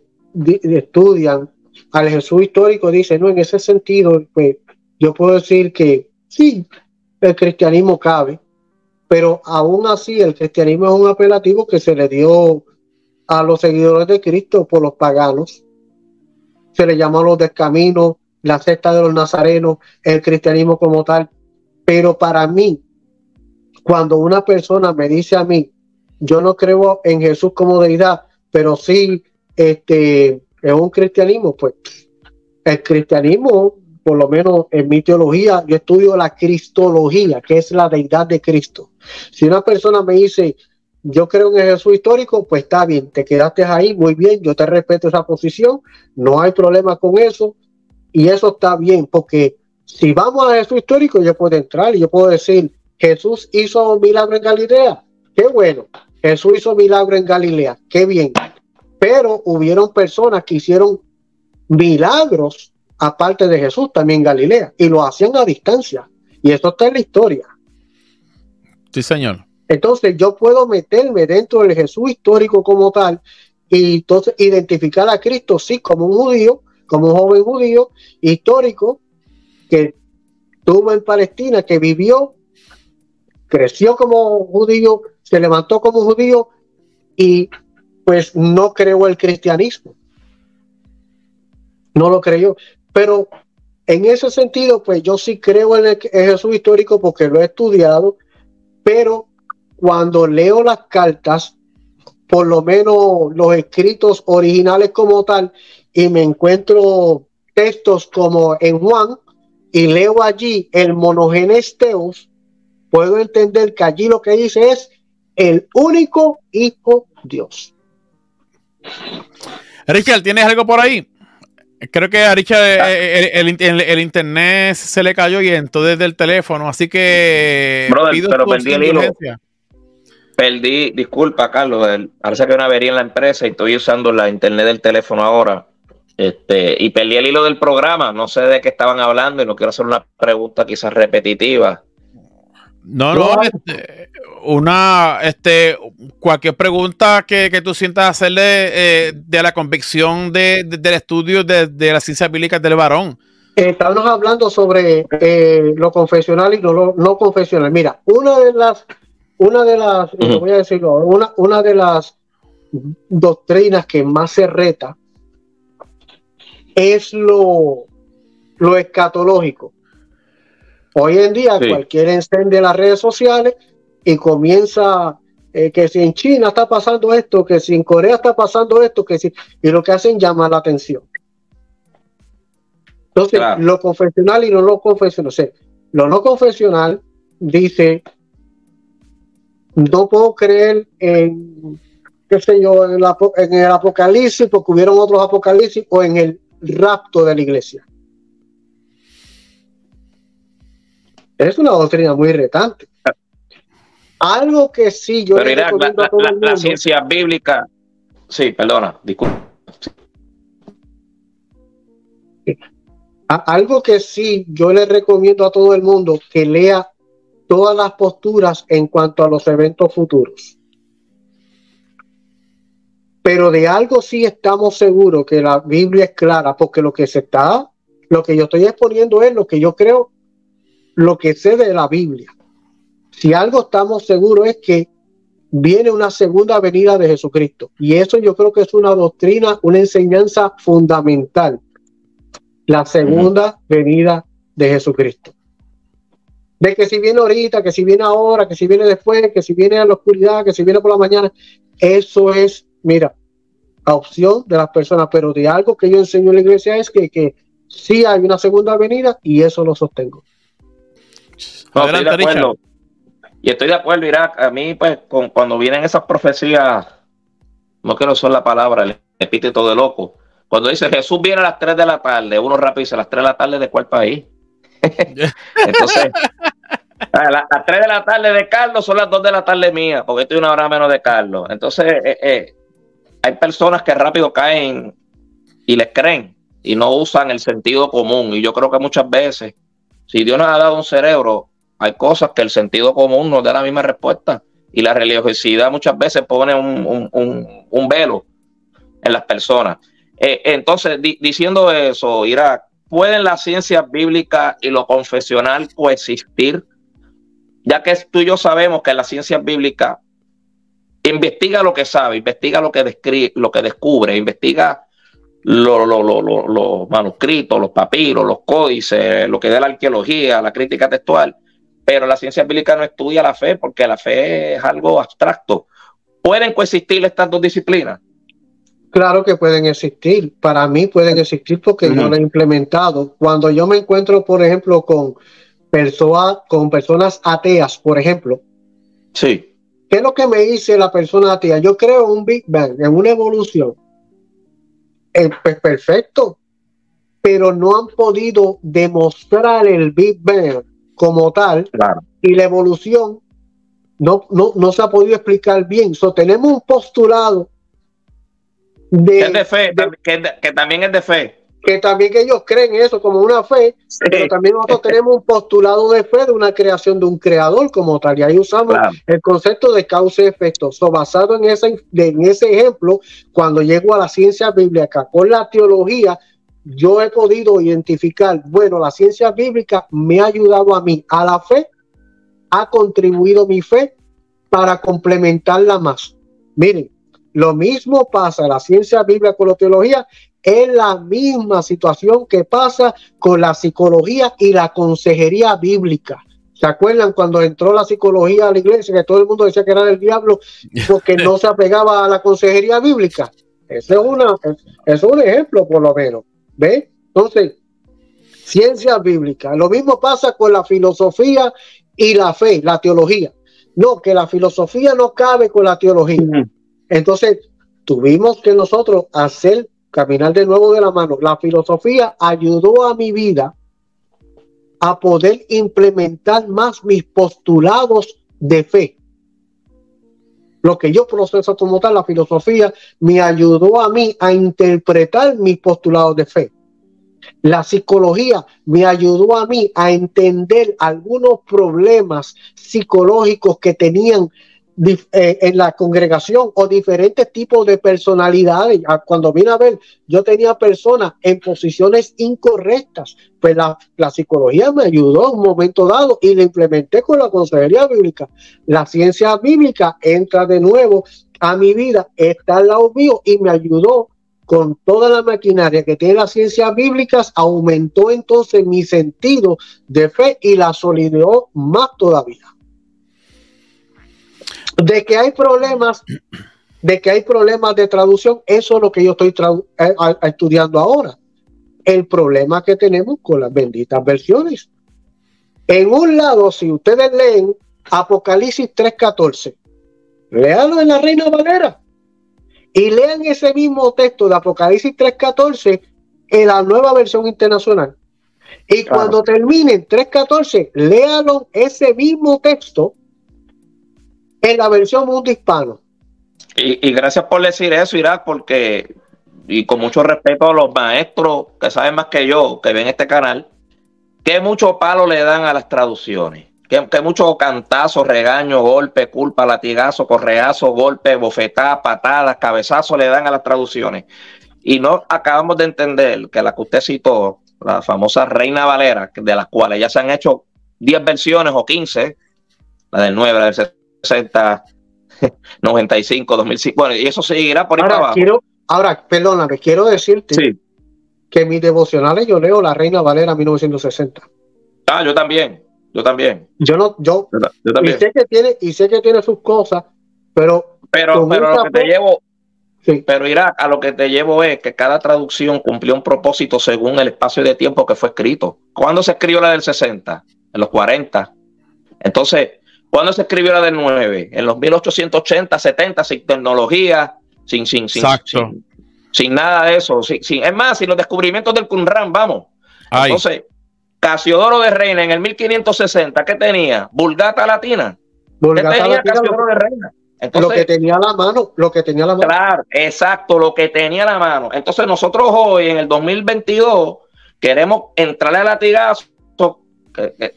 estudian al Jesús histórico dicen, no, en ese sentido, pues yo puedo decir que sí, el cristianismo cabe, pero aún así el cristianismo es un apelativo que se le dio a los seguidores de Cristo por los paganos. Se le llamó los descaminos, la secta de los nazarenos, el cristianismo como tal. Pero para mí, cuando una persona me dice a mí, yo no creo en Jesús como deidad, pero sí este, es un cristianismo, pues el cristianismo por lo menos en mi teología, yo estudio la cristología, que es la deidad de Cristo. Si una persona me dice, yo creo en Jesús histórico, pues está bien, te quedaste ahí, muy bien, yo te respeto esa posición, no hay problema con eso, y eso está bien, porque si vamos a Jesús histórico, yo puedo entrar y yo puedo decir, Jesús hizo un milagro en Galilea, qué bueno, Jesús hizo milagro en Galilea, qué bien, pero hubieron personas que hicieron milagros aparte de Jesús también Galilea y lo hacían a distancia y eso está en la historia. Sí, señor. Entonces yo puedo meterme dentro del Jesús histórico como tal y entonces identificar a Cristo sí como un judío, como un joven judío histórico que tuvo en Palestina, que vivió, creció como judío, se levantó como judío y pues no creó el cristianismo. No lo creyó. Pero en ese sentido, pues yo sí creo en el, Jesús histórico porque lo he estudiado, pero cuando leo las cartas, por lo menos los escritos originales como tal, y me encuentro textos como en Juan, y leo allí el monogenes puedo entender que allí lo que dice es el único Hijo Dios. Richard, ¿tienes algo por ahí? Creo que a Richard ah. eh, eh, el, internet se le cayó y entonces desde el teléfono, así que. pero perdí el hilo. Perdí, disculpa, Carlos. parece que hay una avería en la empresa y estoy usando la internet del teléfono ahora. Este, y perdí el hilo del programa. No sé de qué estaban hablando y no quiero hacer una pregunta quizás repetitiva. No, no, este, una, este, cualquier pregunta que, tú sientas hacerle eh, de la convicción del estudio de, las ciencias bíblicas del varón. Estamos hablando sobre eh, lo confesional y lo no confesional. Mira, una de las, una de las, voy a decirlo, una, una de las doctrinas que más se reta es lo, lo escatológico. Hoy en día cualquiera encende las redes sociales y comienza eh, que si en China está pasando esto, que si en Corea está pasando esto, que si y lo que hacen llama la atención. Entonces, lo confesional y lo no confesional. lo no confesional dice, no puedo creer en, qué sé yo, en, en el apocalipsis, porque hubieron otros apocalipsis, o en el rapto de la iglesia. Es una doctrina muy retante. Algo que sí yo Pero la, ciencia bíblica, sí, perdona, disculpa. Algo que sí yo le recomiendo a todo el mundo que lea todas las posturas en cuanto a los eventos futuros. Pero de algo sí estamos seguros que la Biblia es clara, porque lo que se está, lo que yo estoy exponiendo es lo que yo creo lo que sé de la Biblia. Si algo estamos seguros es que viene una segunda venida de Jesucristo. Y eso yo creo que es una doctrina, una enseñanza fundamental. La segunda venida de Jesucristo. De que si viene ahorita, que si viene ahora, que si viene después, que si viene a la oscuridad, que si viene por la mañana, eso es, mira, la opción de las personas, pero de algo que yo enseño en la iglesia es que, que sí hay una segunda venida y eso lo sostengo. Estoy de acuerdo. Y estoy de acuerdo, Irak. A mí, pues, con, cuando vienen esas profecías, no quiero usar la palabra, el epíteto de loco. Cuando dice Jesús viene a las 3 de la tarde, uno rápido dice, ¿a las 3 de la tarde de cuál país? Entonces, a las, 3 de la tarde de Carlos son las 2 de la tarde mía, porque estoy una hora menos de Carlos. Entonces, eh, eh, hay personas que rápido caen y les creen y no usan el sentido común. Y yo creo que muchas veces si Dios nos ha dado un cerebro, hay cosas que el sentido común nos da la misma respuesta. Y la religiosidad muchas veces pone un, velo en las personas. Eh, entonces, diciendo eso, Irak, ¿pueden las ciencias bíblicas y lo confesional coexistir? Ya que tú y yo sabemos que la ciencia bíblica investiga lo que sabe, investiga lo que, describe, lo que descubre, investiga los, manuscritos, los papiros, los códices, lo que da la arqueología, la crítica textual, pero la ciencia bíblica no estudia la fe porque la fe es algo abstracto. ¿Pueden coexistir estas dos disciplinas? Claro que pueden existir. Para mí pueden existir porque yo lo he implementado. Cuando yo me encuentro, por ejemplo, con, personas con personas ateas, por ejemplo. Sí. ¿Qué es lo que me dice la persona atea? Yo creo en un Big Bang, en una evolución. Eh, pues perfecto. Pero no han podido demostrar el Big Bang como tal. Y la evolución no, no, no se ha podido explicar bien. So, tenemos un postulado de, de fe, que, también es de fe. Que también que ellos creen eso como una fe, pero también nosotros tenemos un postulado de fe de una creación de un creador como tal. Y ahí usamos el concepto de causa y efecto. So, basado en ese, en ese ejemplo, cuando llego a la ciencia bíblica con la teología, yo he podido identificar, bueno, la ciencia bíblica me ha ayudado a mí, a la fe, ha contribuido mi fe para complementarla más. Miren, lo mismo pasa la ciencia bíblica con la teología, es la misma situación que pasa con la psicología y la consejería bíblica. ¿Se acuerdan cuando entró la psicología a la iglesia que todo el mundo decía que era del diablo porque no se apegaba a la consejería bíblica? Ese es, una, es un ejemplo por lo menos. ¿Ve? Entonces, ciencia bíblica. Lo mismo pasa con la filosofía y la fe, la teología. No, que la filosofía no cabe con la teología. Entonces, tuvimos que nosotros hacer caminar de nuevo de la mano. La filosofía ayudó a mi vida a poder implementar más mis postulados de fe. Lo que yo proceso como tal, la filosofía, me ayudó a mí a interpretar mis postulados de fe. La psicología me ayudó a mí a entender algunos problemas psicológicos que tenían eh, en la congregación o diferentes tipos de personalidades. Ah, cuando vine a ver, yo tenía personas en posiciones incorrectas, pues la, la psicología me ayudó en un momento dado y la implementé con la consejería bíblica. La ciencia bíblica entra de nuevo a mi vida, está al lado mío y me ayudó con toda la maquinaria que tiene las ciencias bíblicas, aumentó entonces mi sentido de fe y la solidó más todavía. De que hay problemas, de que hay problemas de traducción, eso es lo que yo estoy eh, estudiando ahora. El problema que tenemos con las benditas versiones. En un lado, si ustedes leen Apocalipsis 3:14, léalo en la Reina Valera y lean ese mismo texto de Apocalipsis 3:14 en la nueva versión internacional. Y cuando terminen 3.14, léalo ese mismo texto en la versión mundo hispano. Y, gracias por decir eso, Irak, porque, y con mucho respeto a los maestros que saben más que yo, que ven este canal, que mucho palo le dan a las traducciones. Que, que mucho cantazo, regaño, golpe, culpa, latigazo, correazo, golpe, bofetada, patadas, cabezazo le dan a las traducciones. Y no acabamos de entender que la que usted citó, la famosa Reina Valera, de las cuales ya se han hecho 10 versiones o 15, la del 9, la del 60, 95, 2005. Bueno, y eso seguirá por ahí ahora, Quiero, ahora, perdóname, quiero decirte que mis devocionales yo leo La Reina Valera 1960. Ah, yo también, yo también. Yo no, yo, también. Y sé que tiene, y sé que tiene sus cosas, pero. Pero, pero lo que te llevo, Pero Irak, a lo que te llevo es que cada traducción cumplió un propósito según el espacio de tiempo que fue escrito. ¿Cuándo se escribió la del 60? En los 40. Entonces, ¿Cuándo se escribió la del 9? En los 1880, 70, sin tecnología, sin, sin, sin, sin, nada de eso. Sin, es más, sin los descubrimientos del Qumran, vamos. Entonces, Casiodoro de Reina en el 1560, ¿qué tenía? Vulgata Latina. Vulgata ¿Qué tenía Casiodoro de Reina? lo que tenía la mano, lo que tenía la mano. Claro, exacto, lo que tenía la mano. Entonces nosotros hoy, en el 2022, queremos entrarle a latigazo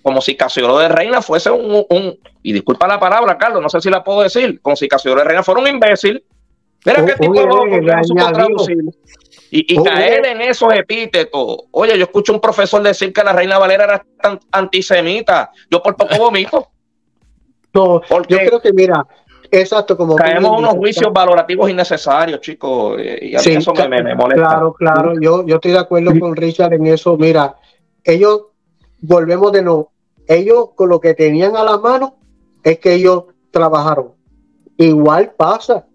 como si Casiodoro de Reina fuese un, y disculpa la palabra, Carlos, no sé si la puedo decir, como si Casiodoro de Reina fuera un imbécil. Mira qué tipo de y, y caer en esos epítetos. Oye, yo escucho a un profesor decir que la Reina Valera era tan antisemita. Yo por poco vomito. No, Porque yo creo que mira, exacto, como caemos unos juicios valorativos innecesarios, chicos, y a eso me, molesta. Claro, claro, yo, yo estoy de acuerdo con Richard en eso. Mira, ellos volvemos de nuevo. Ellos con lo que tenían a la mano es que ellos trabajaron. Igual pasa.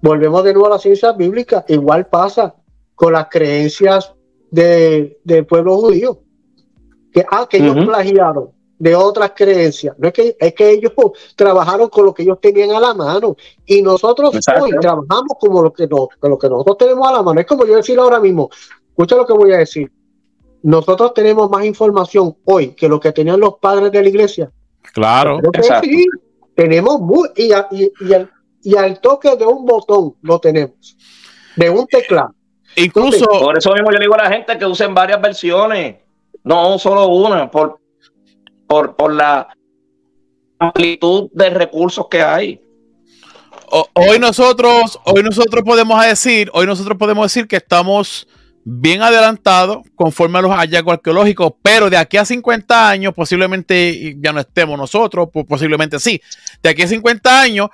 volvemos de nuevo a la ciencia bíblica, igual pasa con las creencias del pueblo judío, que, ah, que ellos plagiaron de otras creencias, no es que, es que ellos trabajaron con lo que ellos tenían a la mano. Y nosotros hoy trabajamos como lo que, no, con lo que nosotros tenemos a la mano, es como yo decir ahora mismo, escucha lo que voy a decir, nosotros tenemos más información hoy que lo que tenían los padres de la iglesia. Claro. Sí, tenemos muy, y, y, y al toque de un botón lo tenemos, de un teclado. Incluso. por eso mismo yo digo a la gente que usen varias versiones, no solo una, por, por, por la amplitud de recursos que hay. Hoy nosotros, hoy nosotros podemos decir, hoy nosotros podemos decir que estamos bien adelantados conforme a los hallazgos arqueológicos, pero de aquí a 50 años posiblemente ya no estemos nosotros, posiblemente sí. De aquí a 50 años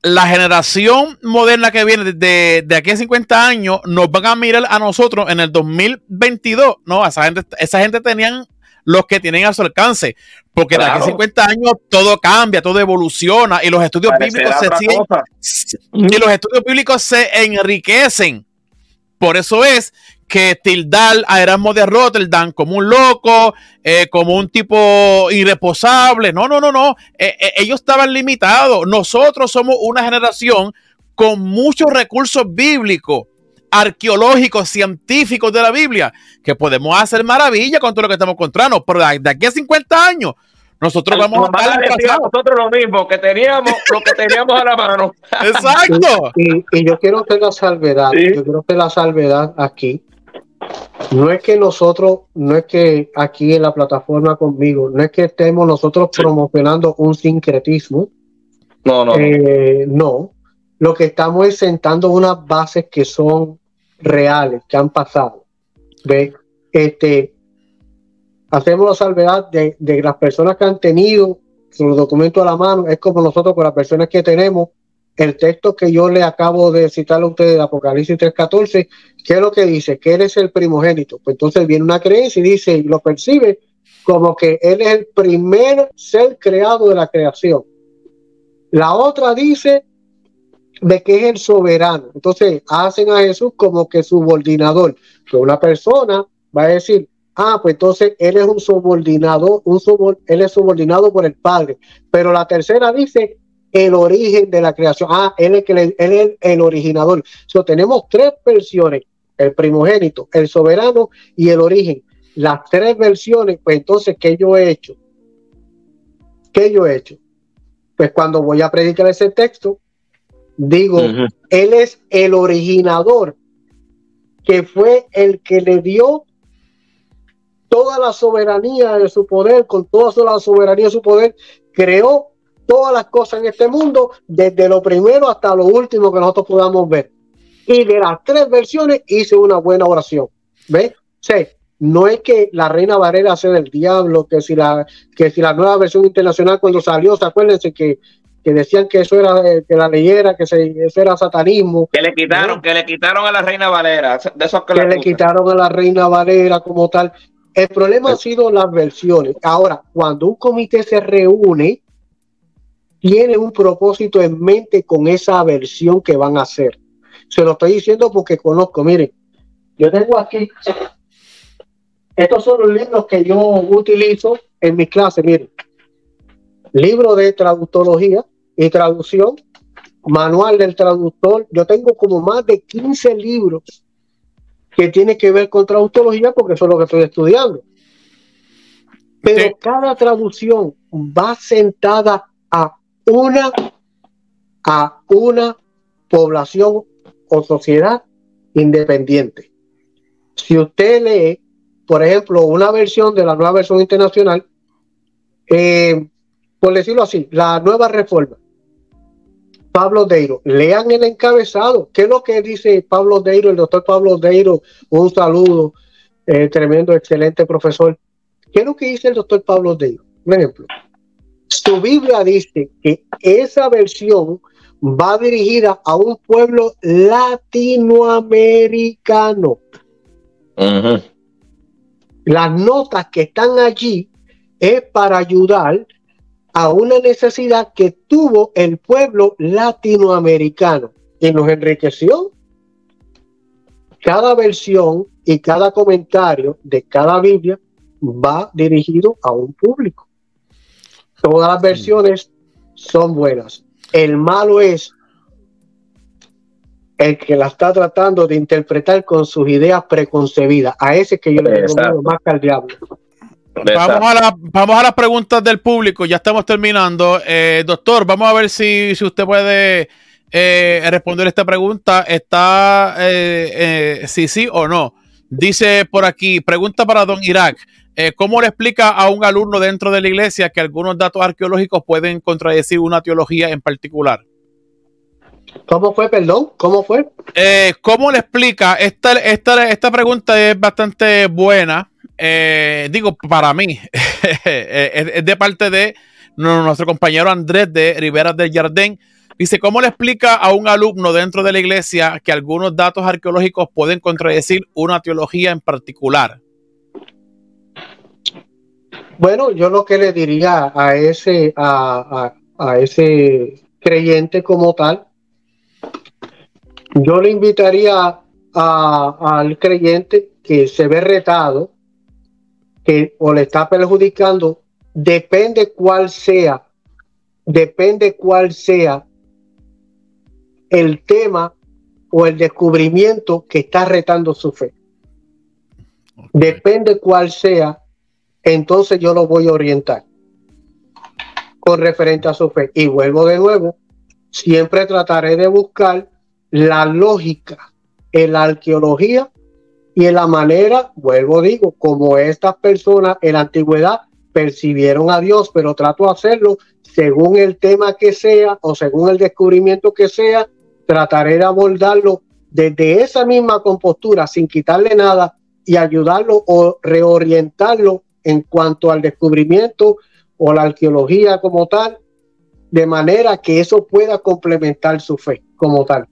la generación moderna que viene de, de, aquí a 50 años nos van a mirar a nosotros en el 2022, ¿no? Esa gente, esa gente tenían los que tienen a su alcance, porque de aquí a 50 años todo cambia, todo evoluciona y los estudios bíblicos se siguen, y los estudios bíblicos se enriquecen. Por eso es que tildar a Erasmo de Rotterdam como un loco, eh, como un tipo irreposable. No, no, no, no. Eh, eh, ellos estaban limitados. Nosotros somos una generación con muchos recursos bíblicos, arqueológicos, científicos de la Biblia, que podemos hacer maravilla con todo lo que estamos encontrando. Pero de aquí a 50 años, nosotros vamos a estar nosotros lo mismo, que teníamos lo que teníamos a la mano. Exacto. Y, yo quiero hacer la salvedad, yo quiero hacer la salvedad aquí, no es que nosotros, no es que aquí en la plataforma conmigo, no es que estemos nosotros promocionando un sincretismo. No, no. Eh, no. Lo que estamos es sentando unas bases que son reales, que han pasado. ¿Ve? Este, hacemos la salvedad de, de las personas que han tenido los documentos a la mano, es como nosotros con las personas que tenemos el texto que yo le acabo de citar a ustedes de Apocalipsis 3.14, ¿qué es lo que dice? Que él es el primogénito. Pues entonces viene una creencia y dice, y lo percibe como que él es el primer ser creado de la creación. La otra dice de que es el soberano. Entonces hacen a Jesús como que subordinador. Que una persona va a decir, ah, pues entonces él es un subordinado, un él es subordinado por el Padre. Pero la tercera dice el origen de la creación. Ah, él es, él es el originador. So, tenemos tres versiones, el primogénito, el soberano y el origen. Las tres versiones, pues entonces, ¿qué yo he hecho? ¿Qué yo he hecho? Pues cuando voy a predicar ese texto, digo, él es el originador, que fue el que le dio toda la soberanía de su poder, con toda la soberanía de su poder, creó todas las cosas en este mundo, desde lo primero hasta lo último que nosotros podamos ver. Y de las tres versiones hice una buena oración. ¿Ves? Sí, no es que la Reina Varela sea del diablo, que si la, que si la nueva versión internacional cuando salió, se acuérdense que, que decían que eso era eh, que la leyera, que se, eso era satanismo. Que le quitaron, que le quitaron a la Reina Valera, de esos que, le quitaron a la Reina Valera como tal. El problema ha sido las versiones. Ahora, cuando un comité se reúne, tiene un propósito en mente con esa versión que van a hacer. Se lo estoy diciendo porque conozco, miren, yo tengo aquí, estos son los libros que yo utilizo en mis clases, miren, libro de traductología y traducción, manual del traductor, yo tengo como más de 15 libros que tienen que ver con traductología porque eso es lo que estoy estudiando. Pero cada traducción va sentada una a una población o sociedad independiente. Si usted lee, por ejemplo, una versión de la nueva versión internacional, eh, por decirlo así, la nueva reforma, Pablo Deiro, lean el encabezado. ¿Qué es lo que dice Pablo Deiro, el doctor Pablo Deiro? Un saludo, eh, tremendo, excelente profesor. ¿Qué es lo que dice el doctor Pablo Deiro? Un ejemplo. Su Biblia dice que esa versión va dirigida a un pueblo latinoamericano. Las notas que están allí es para ayudar a una necesidad que tuvo el pueblo latinoamericano. y nos enriqueció. Cada versión y cada comentario de cada Biblia va dirigido a un público. Todas las versiones son buenas. El malo es el que la está tratando de interpretar con sus ideas preconcebidas. A ese que yo le digo más que al diablo. Vamos a, vamos a las preguntas del público, ya estamos terminando. Eh, doctor, vamos a ver si, si usted puede eh, responder esta pregunta. ¿Está eh, sí, sí o no? Dice por aquí, pregunta para don Irak. ¿Cómo le explica a un alumno dentro de la iglesia que algunos datos arqueológicos pueden contradecir una teología en particular? ¿Cómo fue, perdón? ¿Cómo fue? ¿Cómo le explica? Esta, esta, esta pregunta es bastante buena eh, digo, para mí, es, de parte de nuestro compañero Andrés de Rivera del Jardín. Dice, ¿cómo le explica a un alumno dentro de la iglesia que algunos datos arqueológicos pueden contradecir una teología en particular? Bueno, yo lo que le diría a ese, a, a ese creyente como tal, yo le invitaría al creyente que se ve retado que o le está perjudicando, depende cuál sea, depende cuál sea el tema o el descubrimiento que está retando su fe. Depende cuál sea, entonces yo lo voy a orientar con referente a su fe. Y vuelvo de nuevo, siempre trataré de buscar la lógica en la arqueología y en la manera, vuelvo digo, como estas personas en la antigüedad percibieron a Dios, pero trato de hacerlo según el tema que sea o según el descubrimiento que sea, trataré de abordarlo desde esa misma compostura sin quitarle nada y ayudarlo o reorientarlo en cuanto al descubrimiento o la arqueología como tal, de manera que eso pueda complementar su fe como tal.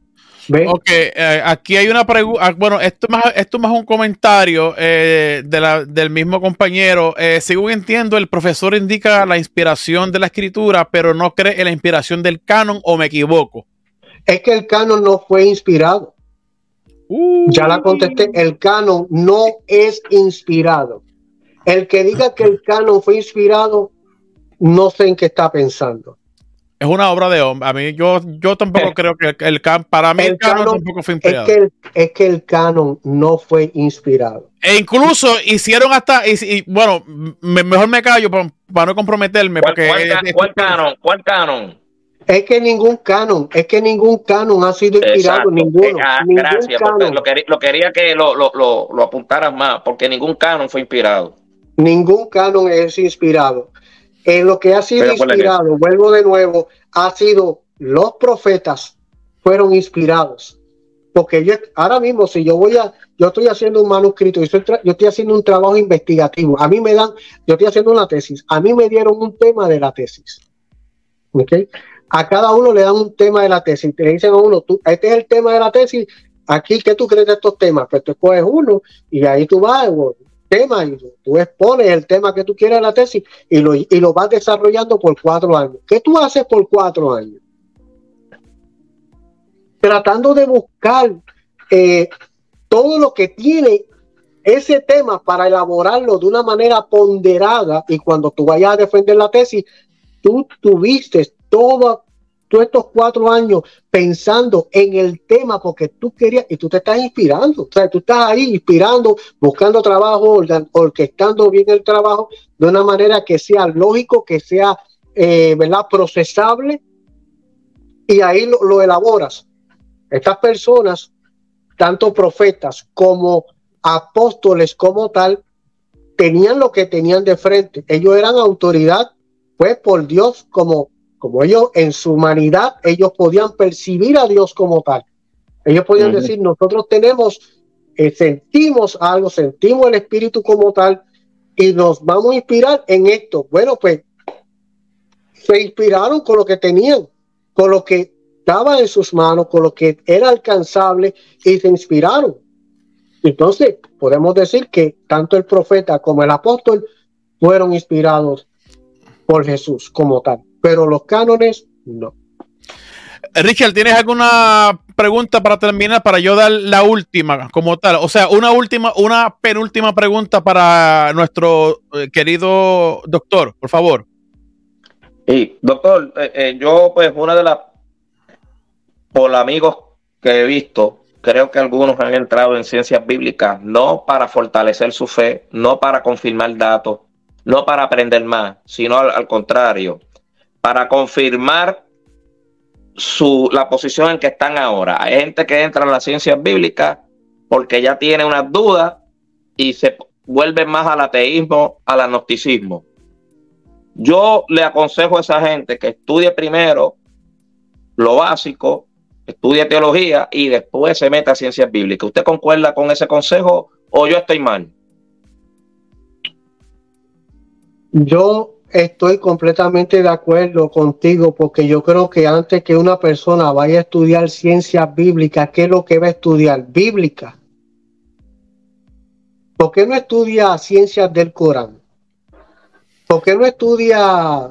Ok, eh, aquí hay una pregunta. Ah, bueno, esto más, esto más un comentario eh, del mismo compañero. Eh, según entiendo, el profesor indica la inspiración de la escritura, pero no cree en la inspiración del canon, o me equivoco. Es que el canon no fue inspirado. Ya la contesté. El canon no es inspirado. El que diga que el canon fue inspirado, no sé en qué está pensando es una obra de hombre. A mí, yo, yo tampoco eh, creo que el, canon, para mí el, canon, tampoco fue inspirado. Es que, el, es que el canon no fue inspirado. E incluso hicieron hasta, y, bueno, mejor me callo para, no comprometerme. ¿Cuál, porque, cuál, canon? ¿Cuál canon? Es que ningún canon, es que ningún canon ha sido inspirado, ninguno. Ah, gracias, lo, quería, lo, quería que lo, lo, lo apuntaras más, porque ningún canon fue inspirado. Ningún canon es inspirado. En lo que ha sido inspirado, vuelvo de nuevo, ha sido los profetas fueron inspirados. Porque yo ahora mismo, si yo voy a, yo estoy haciendo un manuscrito, yo estoy, yo estoy haciendo un trabajo investigativo, a mí me dan, yo estoy haciendo una tesis, a mí me dieron un tema de la tesis. ¿Ok? A cada uno le dan un tema de la tesis, te dicen a uno, tú, este es el tema de la tesis, aquí, ¿qué tú crees de estos temas? Pues tú escoges uno y ahí tú vas, tema y tú expones el tema que tú quieres en la tesis y lo, y lo vas desarrollando por cuatro años. ¿Qué tú haces por cuatro años? Tratando de buscar eh, todo lo que tiene ese tema para elaborarlo de una manera ponderada y cuando tú vayas a defender la tesis, tú tuviste todo, tú estos cuatro años pensando en el tema porque tú querías y tú te estás inspirando, o sea, tú estás ahí inspirando, buscando trabajo, orquestando bien el trabajo de una manera que sea lógico, que sea, eh, ¿verdad?, procesable y ahí lo, lo elaboras. Estas personas, tanto profetas como apóstoles como tal, tenían lo que tenían de frente. Ellos eran autoridad, pues por Dios como como ellos en su humanidad, ellos podían percibir a Dios como tal. Ellos podían decir, nosotros tenemos, eh, sentimos algo, sentimos el Espíritu como tal y nos vamos a inspirar en esto. Bueno, pues se inspiraron con lo que tenían, con lo que estaba en sus manos, con lo que era alcanzable y se inspiraron. Entonces, podemos decir que tanto el profeta como el apóstol fueron inspirados por Jesús como tal pero los cánones no. Richard, ¿tienes alguna pregunta para terminar para yo dar la última como tal? O sea, una última, una penúltima pregunta para nuestro eh, querido doctor, por favor. Y doctor, eh, eh, yo pues una de las por amigos que he visto, creo que algunos han entrado en ciencias bíblicas no para fortalecer su fe, no para confirmar datos, no para aprender más, sino al, contrario, para confirmar su, la posición en que están ahora. Hay gente que entra en las ciencias bíblicas porque ya tiene unas dudas y se vuelve más al ateísmo, al agnosticismo. Yo le aconsejo a esa gente que estudie primero lo básico, estudie teología y después se meta a ciencias bíblicas. ¿Usted concuerda con ese consejo o yo estoy mal? Yo estoy completamente de acuerdo contigo porque yo creo que antes que una persona vaya a estudiar ciencias bíblicas, ¿qué es lo que va a estudiar? Bíblica. ¿Por qué no estudia ciencias del Corán? ¿Por qué no estudia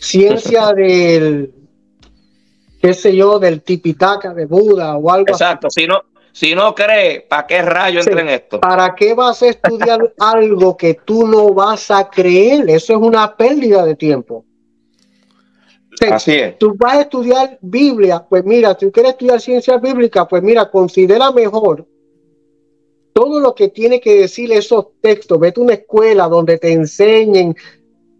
ciencia del, qué sé yo, del tipitaca de Buda o algo Exacto, si no, si no cree, ¿para qué rayo entra en esto? ¿Para qué vas a estudiar algo que tú no vas a creer? Eso es una pérdida de tiempo. Así es. Tú vas a estudiar Biblia, pues mira, si tú quieres estudiar ciencias bíblicas, pues mira, considera mejor todo lo que tiene que decir esos textos. Vete a una escuela donde te enseñen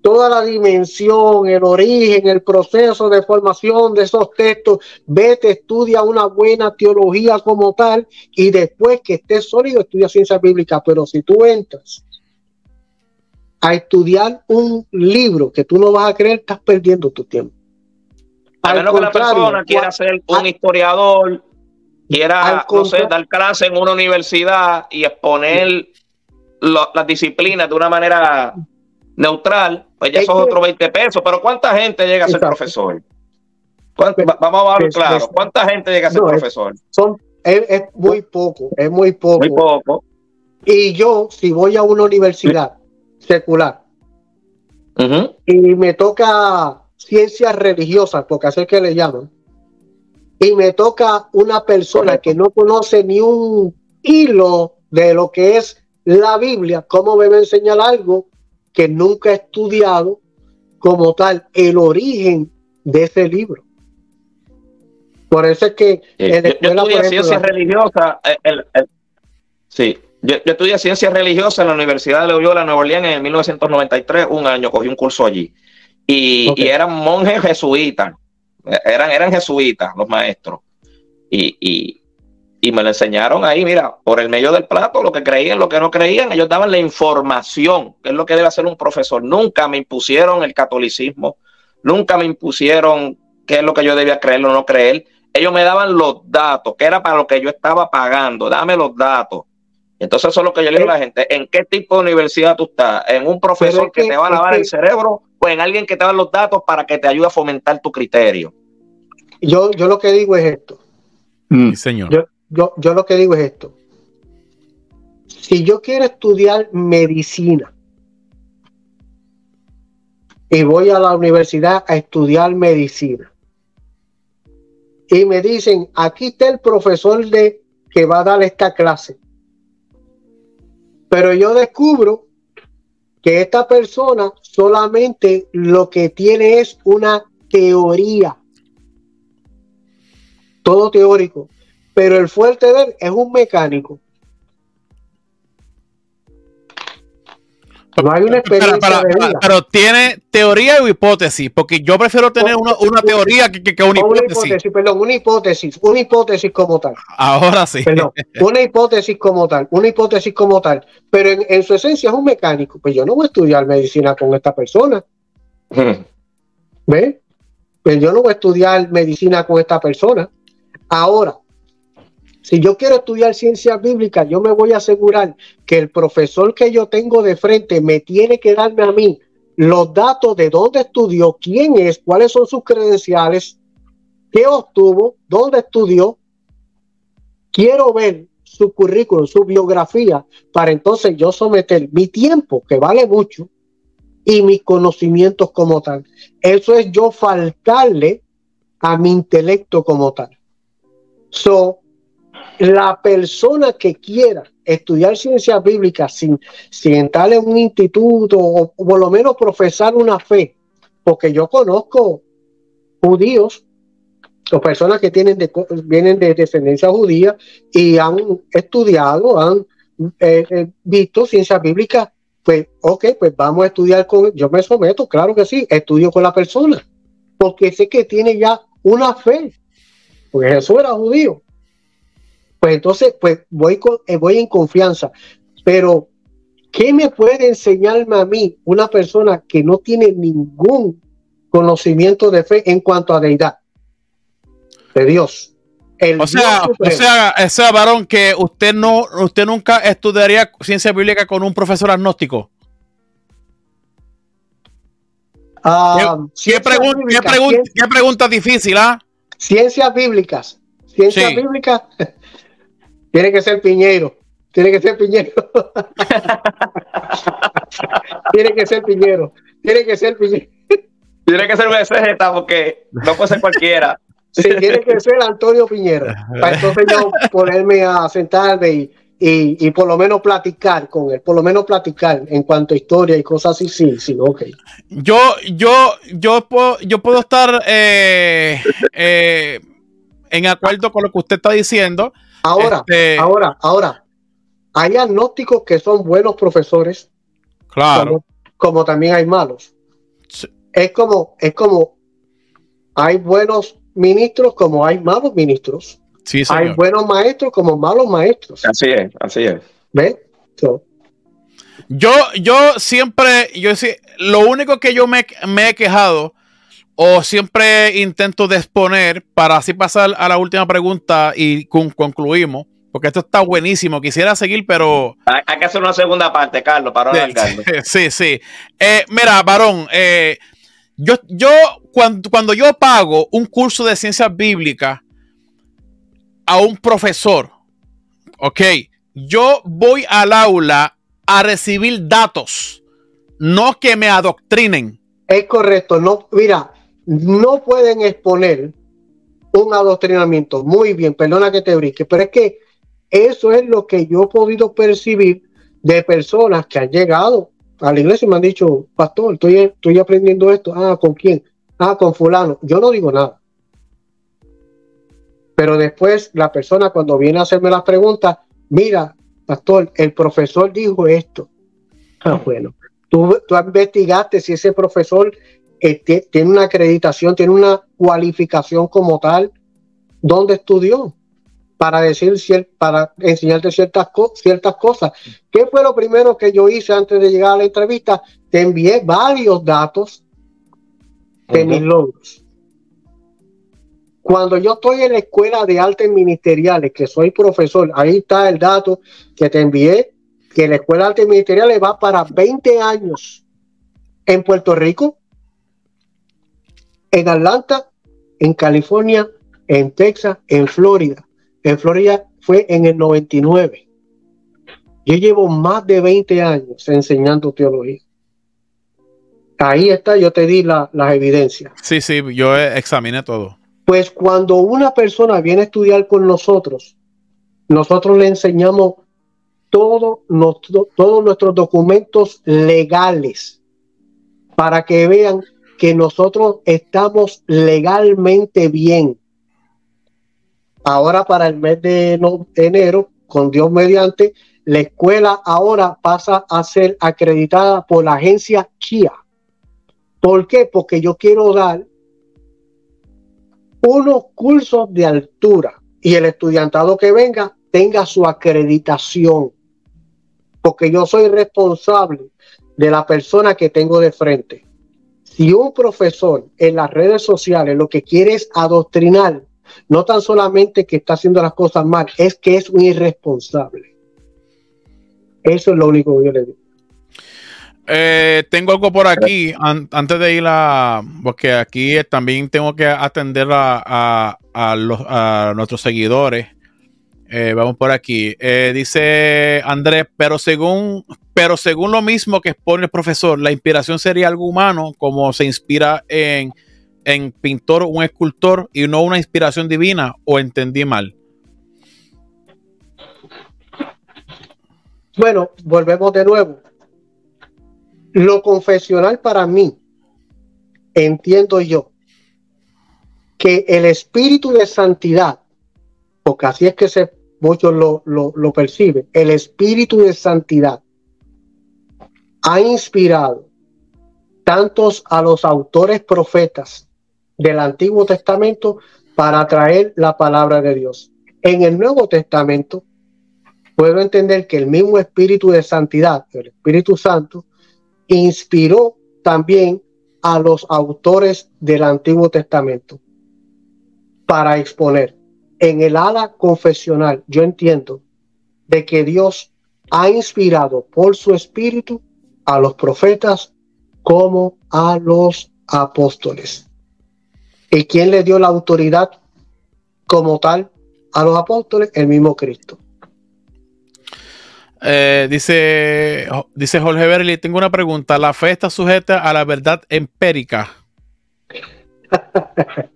toda la dimensión, el origen, el proceso de formación de esos textos, vete, estudia una buena teología como tal y después que estés sólido, estudia ciencia bíblica. Pero si tú entras a estudiar un libro que tú no vas a creer, estás perdiendo tu tiempo. A menos que la persona quiera ser un historiador, quiera, no sé, dar clase en una universidad y exponer las disciplinas de una manera neutral, pues ya son otros 20 pesos. Pero ¿cuánta gente llega a ser profesor? Vamos a hablar claro. ¿Cuánta gente llega a ser profesor? Son, es, muy poco, es muy poco. Muy poco. Y yo, si voy a una universidad secular y me toca ciencias religiosas, porque así es que le llaman, y me toca una persona que no conoce ni un hilo de lo que es la Biblia, ¿cómo me va a enseñar algo que nunca he estudiado como tal el origen de ese libro. Por eso es que eh, yo, estudié ciencias religiosas. sí, yo, estudié ciencias religiosas en la Universidad de Loyola, Nueva Orleans, en 1993, un año, cogí un curso allí. Y, eran monjes jesuitas, eran, eran jesuitas los maestros. y, y me lo enseñaron ahí, mira, por el medio del plato, lo que creían, lo que no creían, ellos daban la información, que es lo que debe hacer un profesor. Nunca me impusieron el catolicismo, nunca me impusieron qué es lo que yo debía creer o no creer. Ellos me daban los datos, que era para lo que yo estaba pagando, dame los datos. Entonces eso es lo que yo le digo a la gente, ¿en qué tipo de universidad tú estás? ¿En un profesor que, te va a lavar el cerebro o en alguien que te da los datos para que te ayude a fomentar tu criterio? Yo, yo lo que digo es esto. Mm. señor yo, yo lo que digo es esto. Si yo quiero estudiar medicina y voy a la universidad a estudiar medicina y me dicen, aquí está el profesor de que va a dar esta clase. Pero yo descubro que esta persona solamente lo que tiene es una teoría. Todo teórico pero el fuerte de él es un mecánico. No hay una experiencia pero tiene teoría o hipótesis, porque yo prefiero tener una, teoría que, que, una, hipótesis. Perdón, una hipótesis, una hipótesis como tal. Ahora sí. Perdón, una hipótesis como tal, una hipótesis como tal, pero en, su esencia es un mecánico. Pues yo no voy a estudiar medicina con esta persona. ¿Ve? Pues yo no voy a estudiar medicina con esta persona. Ahora, si yo quiero estudiar ciencias bíblicas, yo me voy a asegurar que el profesor que yo tengo de frente me tiene que darme a mí los datos de dónde estudió, quién es, cuáles son sus credenciales, qué obtuvo, dónde estudió. Quiero ver su currículum, su biografía, para entonces yo someter mi tiempo, que vale mucho, y mis conocimientos como tal. Eso es yo faltarle a mi intelecto como tal. So, la persona que quiera estudiar ciencias bíblicas sin, sin entrar en un instituto o, por lo menos profesar una fe, porque yo conozco judíos o personas que tienen de, vienen de descendencia judía y han estudiado, han eh, eh, visto ciencias bíblicas, pues ok, pues vamos a estudiar con, yo me someto, claro que sí, estudio con la persona, porque sé que tiene ya una fe, porque Jesús era judío. Pues entonces, pues voy, con, eh, voy en confianza. Pero, ¿qué me puede enseñarme a mí una persona que no tiene ningún conocimiento de fe en cuanto a deidad? De Dios. o sea, o sea, o sea, varón, que usted no, usted nunca estudiaría ciencia bíblica con un profesor agnóstico. Ah, ¿Qué, pregunta, difícil, ah? Ciencias bíblicas. Ciencias bíblicas. Tiene que ser Piñero. Tiene que ser Piñero. Tiene que ser Piñero. Tiene que ser Piñero. Tiene que ser un SZ porque no puede ser cualquiera. Sí, tiene que ser Antonio Piñero. Para entonces yo ponerme a sentarme y, y, por lo menos platicar con él, por lo menos platicar en cuanto a historia y cosas así, sí, sí, ok. Yo, yo, yo puedo, yo puedo estar eh, eh, en acuerdo con lo que usted está diciendo. Ahora, este, ahora, ahora, hay agnósticos que son buenos profesores. Claro. Como, también hay malos. Es como, es como, hay buenos ministros como hay malos ministros. Sí, hay buenos maestros como malos maestros. Así es, así es. ¿Ves? Yo, yo siempre, yo lo único que yo me, me he quejado o siempre intento exponer para así pasar a la última pregunta y concluimos, porque esto está buenísimo. Quisiera seguir, pero. Hay que hacer una segunda parte, Carlos, para sí, sí, sí. Eh, mira, varón, eh, yo, yo cuando, cuando yo pago un curso de ciencias bíblicas a un profesor, ok, yo voy al aula a recibir datos, no que me adoctrinen. Es correcto, no, mira, no pueden exponer un adoctrinamiento. Muy bien, perdona que te brinque, pero es que eso es lo que yo he podido percibir de personas que han llegado a la iglesia y me han dicho, pastor, estoy, estoy aprendiendo esto. Ah, ¿con quién? Ah, con fulano. Yo no digo nada. Pero después la persona cuando viene a hacerme las preguntas, mira, pastor, el profesor dijo esto. Ah, bueno, tú, tú investigaste si ese profesor tiene una acreditación, tiene una cualificación como tal, ¿dónde estudió? Para decir, para enseñarte ciertas, ciertas cosas. ¿Qué fue lo primero que yo hice antes de llegar a la entrevista? Te envié varios datos de mis logros. Cuando yo estoy en la escuela de artes ministeriales, que soy profesor, ahí está el dato que te envié, que la escuela de artes ministeriales va para 20 años en Puerto Rico, en Atlanta, en California, en Texas, en Florida. En Florida fue en el 99. Yo llevo más de 20 años enseñando teología. Ahí está, yo te di las evidencias. Sí, sí, yo examiné todo. Pues cuando una persona viene a estudiar con nosotros, nosotros le enseñamos todo, todos nuestros documentos legales para que vean que nosotros estamos legalmente bien. Ahora para el mes de, enero, con Dios mediante, la escuela ahora pasa a ser acreditada por la agencia CIA. ¿Por qué? Porque yo quiero dar unos cursos de altura y el estudiantado que venga tenga su acreditación. Porque yo soy responsable de la persona que tengo de frente. Si un profesor en las redes sociales lo que quiere es adoctrinar, no tan solamente que está haciendo las cosas mal, es que es un irresponsable. Eso es lo único que yo le digo. Eh, tengo algo por aquí antes de ir a. Porque aquí también tengo que atender a, a nuestros seguidores. Eh, vamos por aquí. Eh, dice Andrés, pero según, pero según lo mismo que expone el profesor, la inspiración sería algo humano, como se inspira en en pintor o un escultor y no una inspiración divina o entendí mal? Bueno, volvemos de nuevo. Lo confesional para mí, entiendo yo, que el espíritu de santidad, porque así es que se, muchos lo, lo, perciben, el espíritu de santidad ha inspirado tantos a los autores profetas del Antiguo Testamento para traer la palabra de Dios. En el Nuevo Testamento puedo entender que el mismo Espíritu de Santidad, el Espíritu Santo, inspiró también a los autores del Antiguo Testamento para exponer. En el ala confesional, yo entiendo de que Dios ha inspirado por su Espíritu a los profetas como a los apóstoles. ¿Y quién le dio la autoridad como tal a los apóstoles? El mismo Cristo. Eh, dice, dice Jorge Berli, tengo una pregunta. ¿La fe está sujeta a la verdad empírica?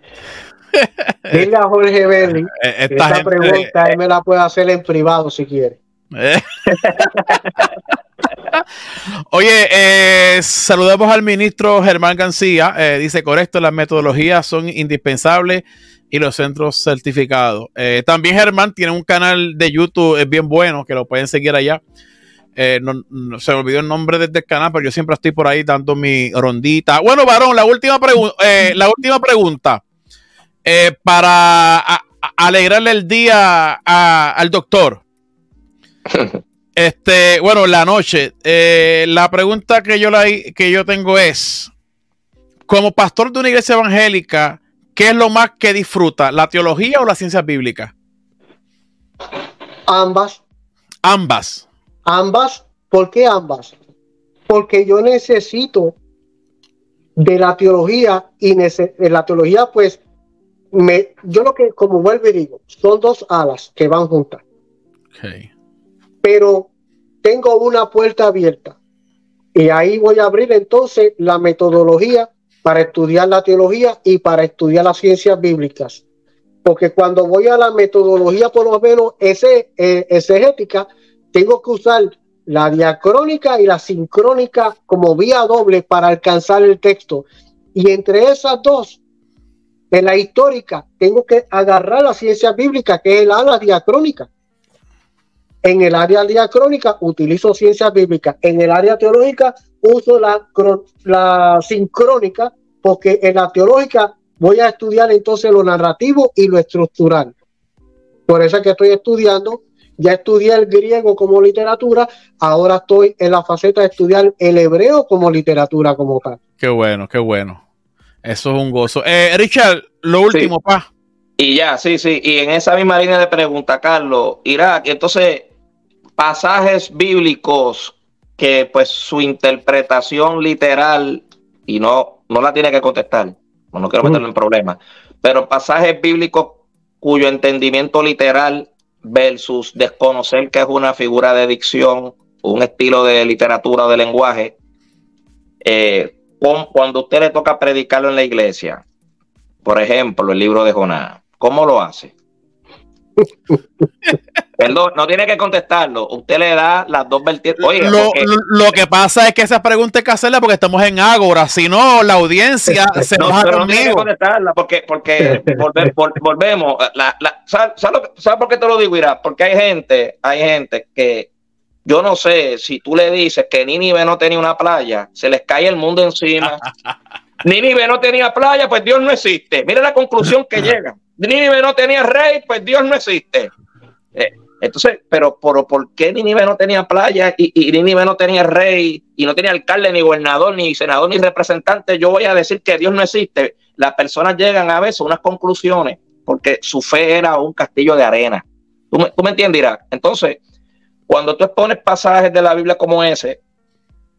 Dile a Jorge Berli, eh, esta, pregunta él me la puede hacer en privado si quiere. Oye, eh, saludamos al ministro Germán García. Eh, dice, correcto, las metodologías son indispensables y los centros certificados. Eh, también Germán tiene un canal de YouTube es bien bueno, que lo pueden seguir allá. No, se me olvidó el nombre del canal, pero yo siempre estoy por ahí dando mi rondita. Bueno, varón, la última, la última pregunta. Para alegrarle el día al doctor. Este, bueno, la noche. Eh, la pregunta que yo, la, que yo tengo es, como pastor de una iglesia evangélica, ¿qué es lo más que disfruta? ¿La teología o la ciencia bíblica? Ambas. Ambas. Ambas. ¿Por qué ambas? Porque yo necesito de la teología y de la teología, pues, me, yo lo que, como vuelvo y digo, son dos alas que van juntas. Okay pero tengo una puerta abierta. Y ahí voy a abrir entonces la metodología para estudiar la teología y para estudiar las ciencias bíblicas. Porque cuando voy a la metodología, por lo menos ese, eh, exegética, tengo que usar la diacrónica y la sincrónica como vía doble para alcanzar el texto. Y entre esas dos, en la histórica, tengo que agarrar la ciencia bíblica, que es la ala diacrónica. En el área diacrónica utilizo ciencias bíblicas. En el área teológica uso la, la sincrónica porque en la teológica voy a estudiar entonces lo narrativo y lo estructural. Por eso es que estoy estudiando, ya estudié el griego como literatura, ahora estoy en la faceta de estudiar el hebreo como literatura como tal. Qué bueno, qué bueno. Eso es un gozo. Eh, Richard, lo último, pa. Y ya, sí, sí. Y en esa misma línea de pregunta, Carlos, Irak, entonces pasajes bíblicos que pues su interpretación literal, y no, no la tiene que contestar, no quiero meterlo en problemas, pero pasajes bíblicos cuyo entendimiento literal versus desconocer que es una figura de dicción, un estilo de literatura o de lenguaje, eh, cuando usted le toca predicarlo en la iglesia, por ejemplo, el libro de Jonás, ¿cómo lo hace? Perdón, no tiene que contestarlo. Usted le da las dos vertientes. lo, que pasa es que esa pregunta hay que hacerla porque estamos en Ágora. Si no, la audiencia se no, pero no tiene que contestarla porque, porque volvemos. ¿Sabes por qué te lo digo, Ira? Porque hay gente, hay gente que yo no sé si tú le dices que Nínive no tenía una playa, se les cae el mundo encima. Nínive no tenía playa, pues Dios no existe. Mira la conclusión que llega. Nínive no tenía rey, pues Dios no existe. Eh, entonces, pero por, ¿por qué Nínive no tenía playa y, y Nínive no tenía rey y no tenía alcalde, ni gobernador, ni senador, ni representante? Yo voy a decir que Dios no existe. Las personas llegan a veces a unas conclusiones porque su fe era un castillo de arena. ¿Tú me, tú me entiendes, Irak? Entonces, cuando tú expones pasajes de la Biblia como ese,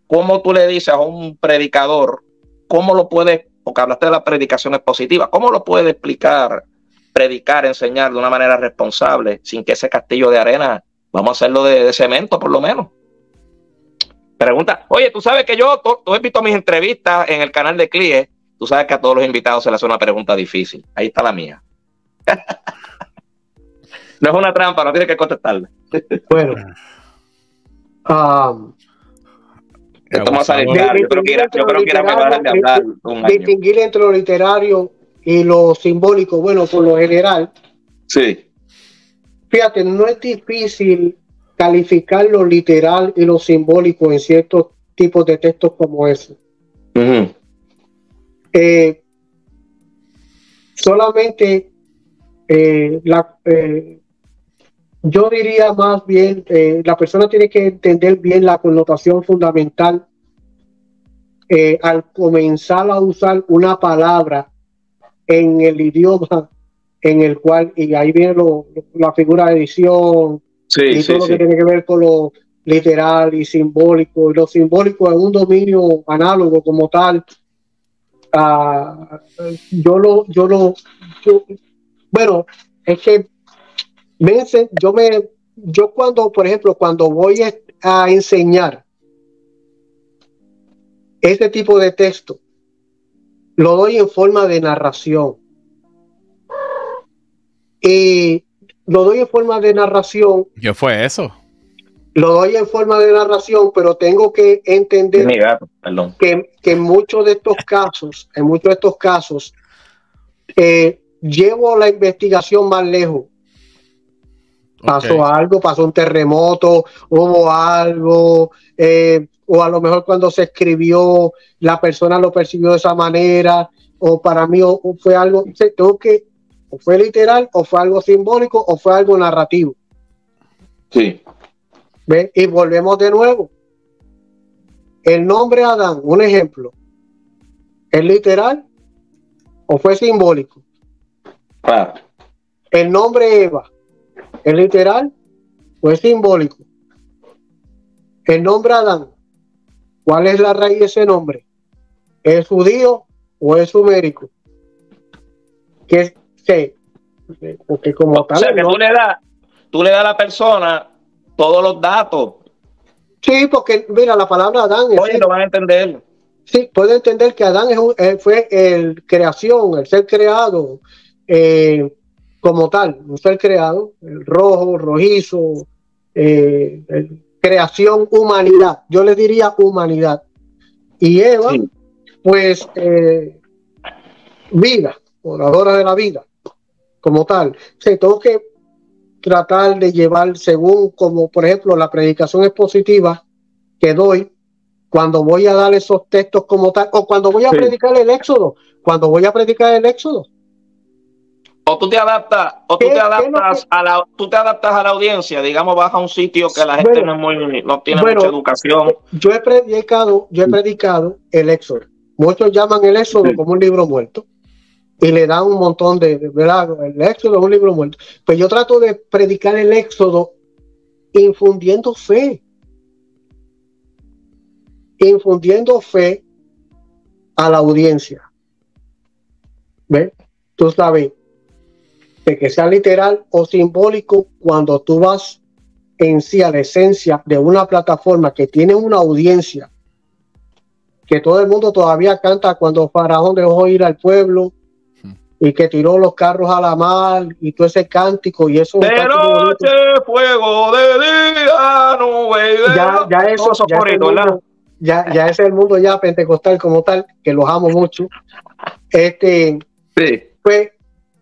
¿cómo tú le dices a un predicador, cómo lo puedes, porque hablaste de las predicaciones positivas, cómo lo puede explicar predicar, enseñar de una manera responsable, sin que ese castillo de arena, vamos a hacerlo de, cemento por lo menos. Pregunta, oye, tú sabes que yo, tú, has visto mis entrevistas en el canal de CLIE tú sabes que a todos los invitados se les hace una pregunta difícil. Ahí está la mía. No es una trampa, no tienes que contestarle. bueno. Um, Esto va a salir claro. Yo creo que era, yo creo que era mejor de hablar. Distinguir entre lo literario y lo simbólico, bueno, por lo general. Sí. Fíjate, no es difícil calificar lo literal y lo simbólico en ciertos tipos de textos como ese. Eh, solamente eh, la, eh, yo diría más bien, la persona tiene que entender bien la connotación fundamental al comenzar a usar una palabra en el idioma en el cual, y ahí viene la figura de edición, y todo lo que tiene que ver con lo literal y simbólico. Y lo simbólico es un dominio análogo como tal. Uh, yo lo, yo lo, bueno, es que yo me, yo cuando, por ejemplo, cuando voy a enseñar este tipo de texto, lo doy en forma de narración. Y lo doy en forma de narración. ¿Qué fue eso? Lo doy en forma de narración, pero tengo que entender que, que, en muchos de estos casos, en muchos de estos casos, eh, llevo la investigación más lejos. Pasó algo, pasó un terremoto, hubo algo, eh, o a lo mejor cuando se escribió, la persona lo percibió de esa manera, o para mí fue algo, tengo que o fue literal, o fue algo simbólico, o fue algo narrativo. Sí. ¿Ve? Y volvemos de nuevo. El nombre Adán, un ejemplo, ¿es literal o fue simbólico? Claro. El nombre Eva, ¿es literal o es simbólico? El nombre Adán, ¿cuál es la raíz de ese nombre? ¿Es judío o es sumérico? ¿Qué, Sí, porque como tal. O sea, que tú le das tú le das a la persona todos los datos. Sí, porque mira, la palabra Adán. Oye, lo van a entender. Sí, puede entender que Adán es eh, fue el creación, el ser creado eh, como tal, un ser creado, el rojo, rojizo, eh, creación, humanidad. Yo le diría humanidad. Y Eva, pues, vida, oradora de la vida como tal. se tengo que tratar de llevar según, como por ejemplo, la predicación expositiva que doy cuando voy a dar esos textos como tal, o cuando voy a predicar el éxodo, cuando voy a predicar el éxodo. O tú te adaptas, o tú te adaptas a la, tú te adaptas a la audiencia, digamos, vas a un sitio que la gente no, muy, no tiene mucha educación. Yo he predicado, yo he predicado el éxodo. Muchos llaman el éxodo como un libro muerto y le dan un montón de, ¿verdad? El Éxodo es un libro muerto. Pues yo trato de predicar el Éxodo infundiendo fe. Infundiendo fe a la audiencia. ¿Ves? Tú sabes, de que sea literal o simbólico, cuando tú vas en sí a la esencia de una plataforma que tiene una audiencia, que todo el mundo todavía canta cuando Faraón dejó ir al pueblo, y que tiró los carros a la mar y todo ese cántico y eso de noche fuego de día nube ya, ya eso ya, es mundo, ya, ya es el mundo ya pentecostal como tal que los amo mucho. Este sí. pues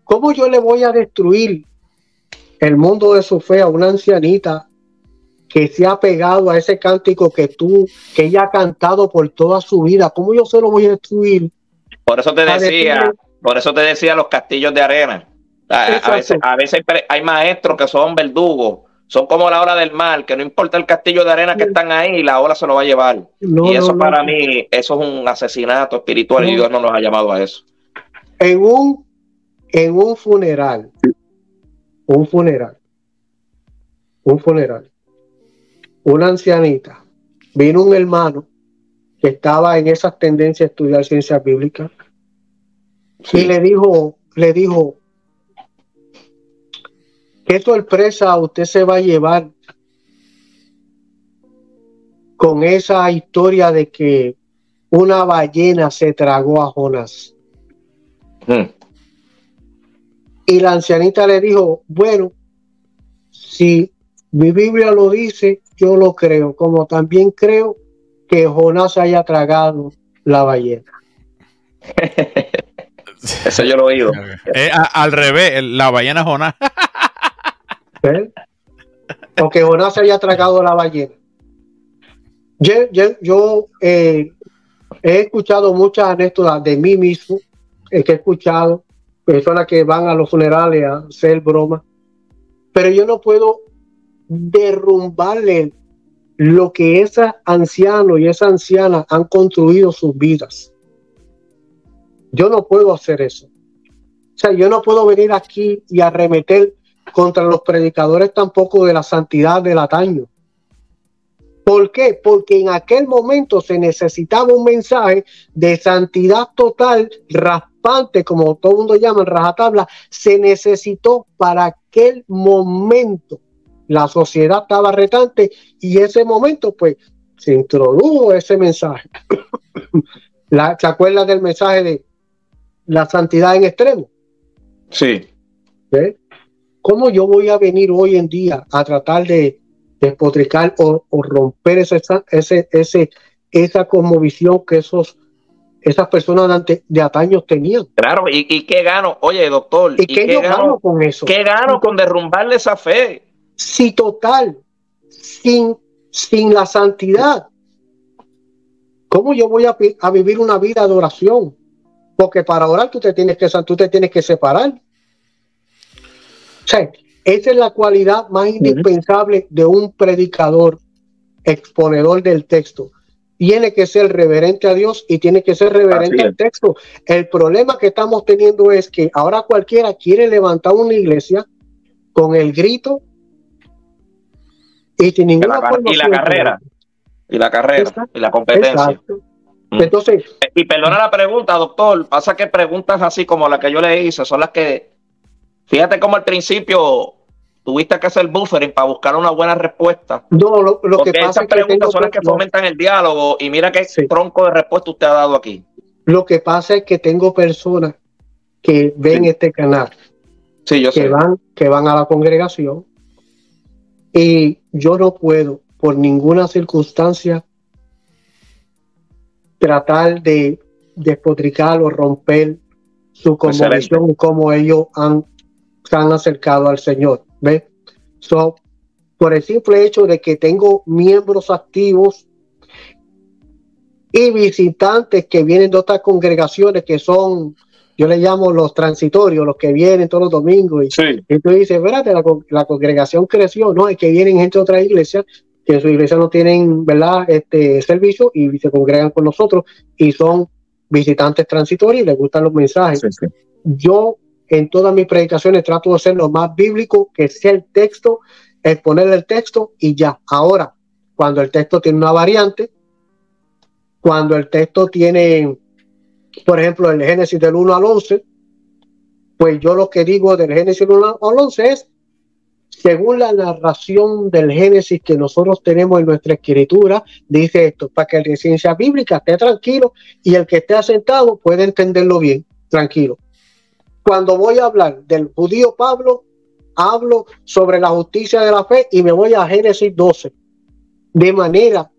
cómo yo le voy a destruir el mundo de su fe a una ancianita que se ha pegado a ese cántico que tú que ella ha cantado por toda su vida cómo yo se lo voy a destruir por eso te decía por eso te decía los castillos de arena. A, veces, a veces hay maestros que son verdugos, son como la hora del mar, que no importa el castillo de arena que están ahí, la ola se lo va a llevar. y eso para mí, eso es un asesinato espiritual y Dios no nos ha llamado a eso. En un, en un funeral, un funeral, un funeral, una ancianita, vino un hermano que estaba en esas tendencias a estudiar ciencias bíblicas y le dijo, le dijo, ¿qué sorpresa usted se va a llevar con esa historia de que una ballena se tragó a Jonás. Hmm. Y la ancianita le dijo, bueno, si mi Biblia lo dice, yo lo creo, como también creo que Jonás haya tragado la ballena. Eso yo lo he oído. Eh, al revés, la ballena Jonás. ¿Eh? Porque Jonás haya tragado la ballena. Yo, eh, he escuchado muchas anécdotas de mí mismo, que he escuchado personas que van a los funerales a hacer broma, pero yo no puedo derrumbarle lo que ese anciano y esa anciana han construido sus vidas. Yo no puedo hacer eso. O sea, yo no puedo venir aquí y arremeter contra los predicadores tampoco de la santidad del ataño. ¿Por qué? Porque en aquel momento se necesitaba un mensaje de santidad total, raspante, como todo el mundo llama en rajatabla, se necesitó para aquel momento. La sociedad estaba retante y ese momento, pues, se introdujo ese mensaje. la, ¿Se acuerdan del mensaje de la santidad en extremo. Sí. ¿Cómo yo voy a venir hoy en día a tratar de despotricar o, romper ese, ese, ese, esa cosmovisión que esos, esas personas de, de ataños tenían? Claro, ¿y, qué gano? Oye, doctor, ¿y, qué, gano, con eso? ¿Qué gano con derrumbarle esa fe? Si total, sin, sin la santidad, ¿cómo yo voy a, a vivir una vida de oración? Porque para orar tú te tienes que, tú te tienes que separar. O sea, esa es la cualidad más indispensable de un predicador, exponedor del texto. Tiene que ser reverente a Dios y tiene que ser reverente al texto. El problema que estamos teniendo es que ahora cualquiera quiere levantar una iglesia con el grito y sin ninguna y la, carrera y la carrera y la competencia. Mm. Entonces. Y perdona la pregunta, doctor. Pasa que preguntas así como la que yo le hice son las que. Fíjate cómo al principio tuviste que hacer buffering para buscar una buena respuesta. No, lo, que pasa es que preguntas son las que fomentan el diálogo y mira qué tronco de respuesta usted ha dado aquí. Lo que pasa es que tengo personas que ven este canal, sí, yo que van que van a la congregación y yo no puedo por ninguna circunstancia tratar de despotricar o romper su convicción como ellos han, se han acercado al Señor. ¿Ve? So, por el simple hecho de que tengo miembros activos y visitantes que vienen de otras congregaciones que son, yo le llamo los transitorios, los que vienen todos los domingos. Y, tú dices, espérate, la, la, congregación creció, no, es que vienen gente de otra iglesia que en su iglesia no tienen, ¿verdad?, este servicio y se congregan con nosotros y son visitantes transitorios y les gustan los mensajes. Yo en todas mis predicaciones trato de ser lo más bíblico, que sea el texto, exponer el texto y ya. Ahora, cuando el texto tiene una variante, cuando el texto tiene, por ejemplo, el Génesis del 1 al 11, pues yo lo que digo del Génesis del 1 al 11 es según la narración del Génesis que nosotros tenemos en nuestra escritura, dice esto, para que el de ciencia bíblica esté tranquilo y el que esté asentado puede entenderlo bien, tranquilo. Cuando voy a hablar del judío Pablo, hablo sobre la justicia de la fe y me voy a Génesis 12, de manera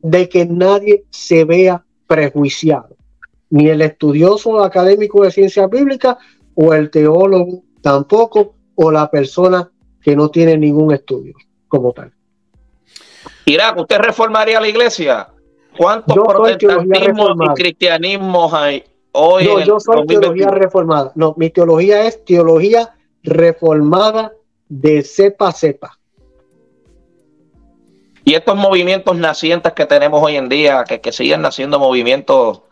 de que nadie se vea prejuiciado, ni el estudioso académico de ciencia bíblica o el teólogo tampoco, o la persona que no tiene ningún estudio como tal. Irak, ¿usted reformaría la iglesia? ¿Cuántos protestantismos y cristianismos hay hoy? No, yo soy teología reformada. No, mi teología es teología reformada de cepa a cepa. Y estos movimientos nacientes que tenemos hoy en día, que, que siguen naciendo movimientos.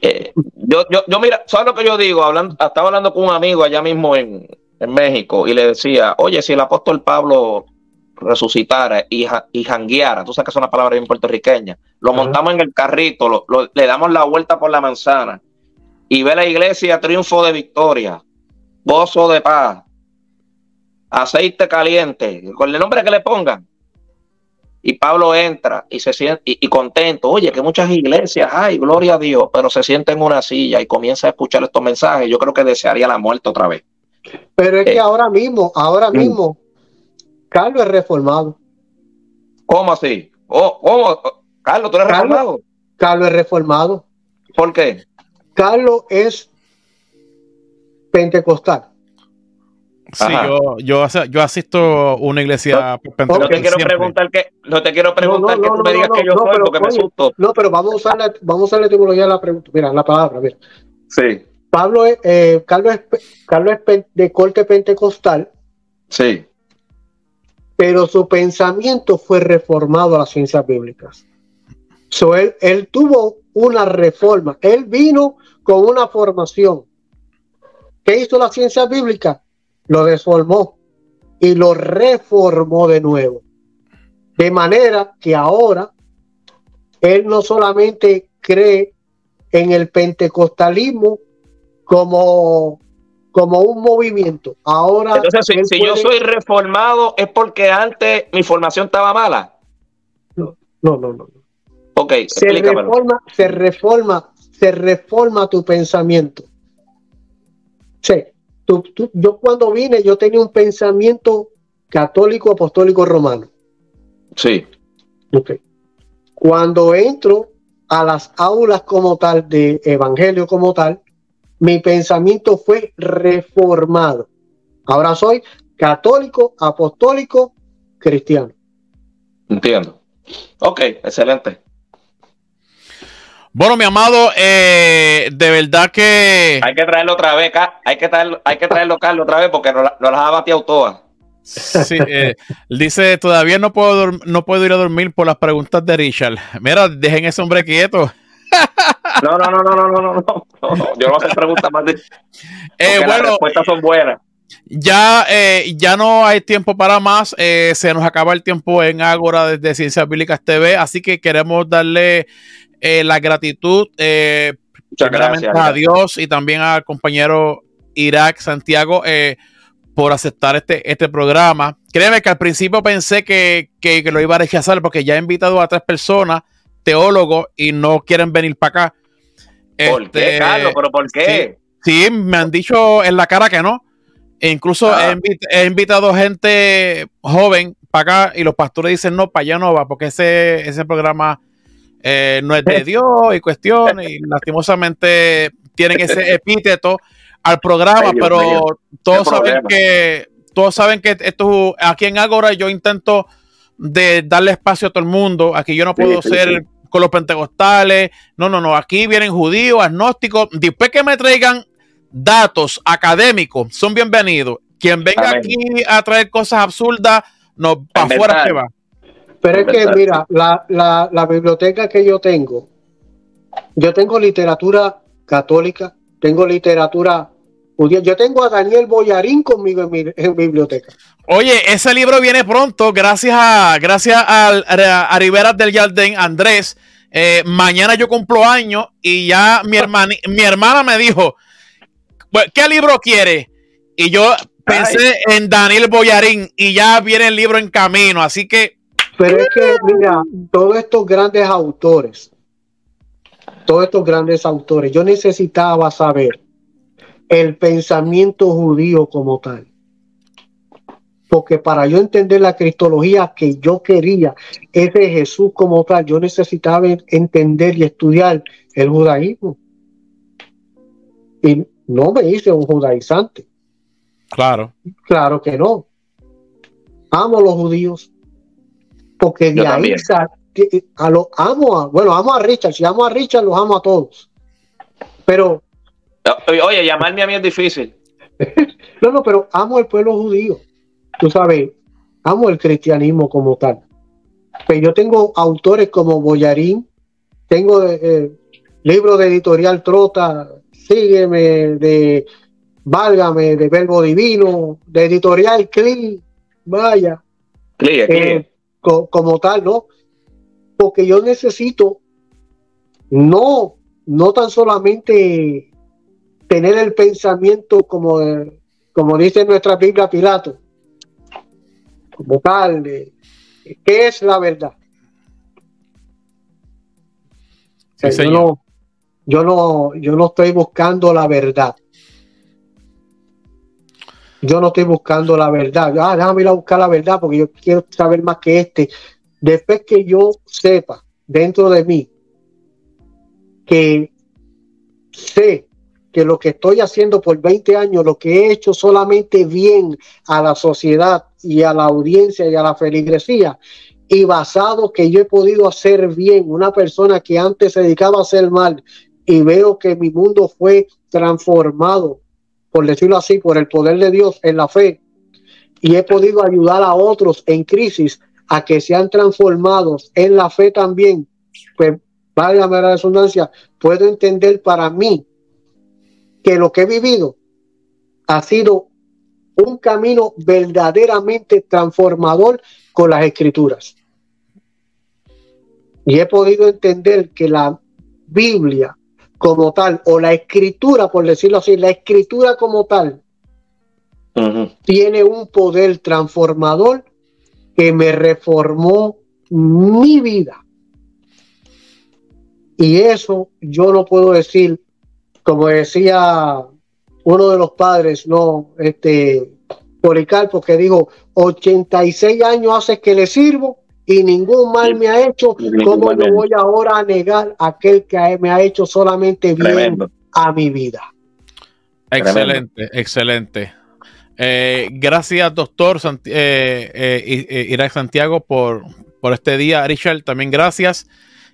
Eh, yo, yo, yo, mira, ¿sabes lo que yo digo? Hablando, estaba hablando con un amigo allá mismo en, en México y le decía, oye, si el apóstol Pablo resucitara y, y jangueara, tú sabes que es una palabra bien puertorriqueña, lo montamos en el carrito, le damos la vuelta por la manzana y ve la iglesia triunfo de victoria, gozo de paz, aceite caliente, con el nombre que le pongan. y Pablo entra y se siente y, contento, oye, que muchas iglesias hay, gloria a Dios, pero se siente en una silla y comienza a escuchar estos mensajes, yo creo que desearía la muerte otra vez. Pero es que eh. ahora mismo, ahora mm. mismo, Carlos es reformado. ¿Cómo así? Oh, ¿Cómo? Carlos, ¿tú eres reformado? Carlos es reformado. ¿Por qué? Carlos es pentecostal. Sí, yo, yo, asisto a una iglesia pentecostal. No te quiero preguntar que, no te quiero preguntar que tú me digas que yo soy porque me asusto. No, pero vamos a usar la, vamos a usar la etimología de la pregunta. Mira, la palabra, mira. Sí. Pablo es, eh, Carlos, es, Carlos es de corte pentecostal. Sí. Pero su pensamiento fue reformado a las ciencias bíblicas. So, él, él tuvo una reforma. Él vino con una formación. ¿Qué hizo la ciencia bíblica? Lo deformó y lo reformó de nuevo. De manera que ahora él no solamente cree en el pentecostalismo como, como un movimiento. Ahora. Entonces, si, yo soy reformado, es porque antes mi formación estaba mala. No, no, no. no. Ok, se reforma, se reforma, se reforma tu pensamiento. Sí, yo cuando vine, yo tenía un pensamiento católico, apostólico, romano. Sí. Ok. Cuando entro a las aulas como tal, de evangelio como tal, mi pensamiento fue reformado. Ahora soy católico, apostólico, cristiano. Entiendo. Ok, excelente. Bueno, mi amado, eh, de verdad que. Hay que traerlo otra vez, hay que traerlo, hay que traerlo, Carlos, otra vez, porque no, las ha bateado todas. Sí, eh, dice, todavía no puedo, no puedo ir a dormir por las preguntas de Richard. Mira, dejen ese hombre quieto. No, no, no, no, no, no, no, no, Yo no hacer preguntas más de. Eh, bueno, las respuestas son buenas. Ya, eh, ya no hay tiempo para más. Eh, se nos acaba el tiempo en Ágora desde Ciencias Bíblicas TV, así que queremos darle eh, la gratitud eh, a Dios y también al compañero Irak Santiago eh, por aceptar este, este programa. Créeme que al principio pensé que, lo iba a rechazar porque ya he invitado a tres personas, teólogos, y no quieren venir para acá. ¿Por qué, este, Carlos? ¿Pero por qué? Sí, me han dicho en la cara que no. E incluso he, ah. invitado gente joven para acá y los pastores dicen no, para allá no va, porque ese, ese programa eh, no es de Dios y cuestiones, y lastimosamente tienen ese epíteto al programa, pero todos saben que todos saben que esto aquí en Agora yo intento de darle espacio a todo el mundo. Aquí yo no puedo ser con los pentecostales. No, no, no. Aquí vienen judíos, agnósticos. Después que me traigan datos académicos, son bienvenidos. Quien venga aquí a traer cosas absurdas, no, para afuera que va. Pero es que, mira, la, biblioteca que yo tengo, yo tengo literatura católica, tengo literatura. Yo tengo a Daniel Boyarín conmigo en mi, biblioteca. Oye, ese libro viene pronto, gracias a, gracias a, Rivera del Jardín, Andrés. Eh, mañana yo cumplo años y ya mi, hermana, mi hermana me dijo, ¿qué libro quiere? Y yo pensé en Daniel Boyarín y ya viene el libro en camino, así que pero es que, mira, todos estos grandes autores, todos estos grandes autores, yo necesitaba saber el pensamiento judío como tal. Porque para yo entender la cristología que yo quería, ese Jesús como tal, yo necesitaba entender y estudiar el judaísmo. Y no me hice un judaizante. Claro. Claro que no. Amo los judíos, porque de ahí a lo amo a, bueno, amo a Richard, si amo a Richard, los amo a todos. Pero. Oye, llamarme a mí es difícil. no, no, pero amo el pueblo judío. Tú sabes, amo el cristianismo como tal. Pero pues yo tengo autores como Boyarín, tengo eh, libros de editorial Trota, Sígueme, de Válgame, de Verbo Divino, de editorial Cli, vaya. Cli, eh, como tal, ¿no? Porque yo necesito no, no tan solamente tener el pensamiento como, como dice nuestra Biblia Pilato, como tal, ¿qué es la verdad? yo, no, yo, no, yo no estoy buscando la verdad. Yo no estoy buscando la verdad. Ah, déjame ir a buscar la verdad porque yo quiero saber más que este. Después que yo sepa dentro de mí que sé que lo que estoy haciendo por 20 años, lo que he hecho solamente bien a la sociedad y a la audiencia y a la feligresía, y basado que yo he podido hacer bien, una persona que antes se dedicaba a hacer mal, y veo que mi mundo fue transformado, por decirlo así, por el poder de Dios en la fe, y he podido ayudar a otros en crisis a que sean transformados en la fe también, pues vaya la redundancia, puedo entender para mí que lo que he vivido ha sido un camino verdaderamente transformador con las escrituras. Y he podido entender que la Biblia como tal, o la escritura, por decirlo así, la escritura como tal, tiene un poder transformador que me reformó mi vida. Y eso yo no puedo decir como decía uno de los padres, no, este, Policarpo, que dijo, 86 años hace que le sirvo y ningún mal me ha hecho, ¿cómo no voy ahora a negar a aquel que me ha hecho solamente bien a mi vida? Excelente, excelente. Eh, gracias, doctor eh, eh, Irak Santiago, por, por este día. Richard, también gracias.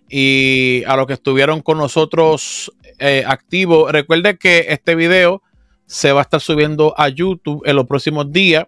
Y a los que estuvieron con nosotros eh, activo. Recuerde que este video se va a estar subiendo a YouTube en los próximos días.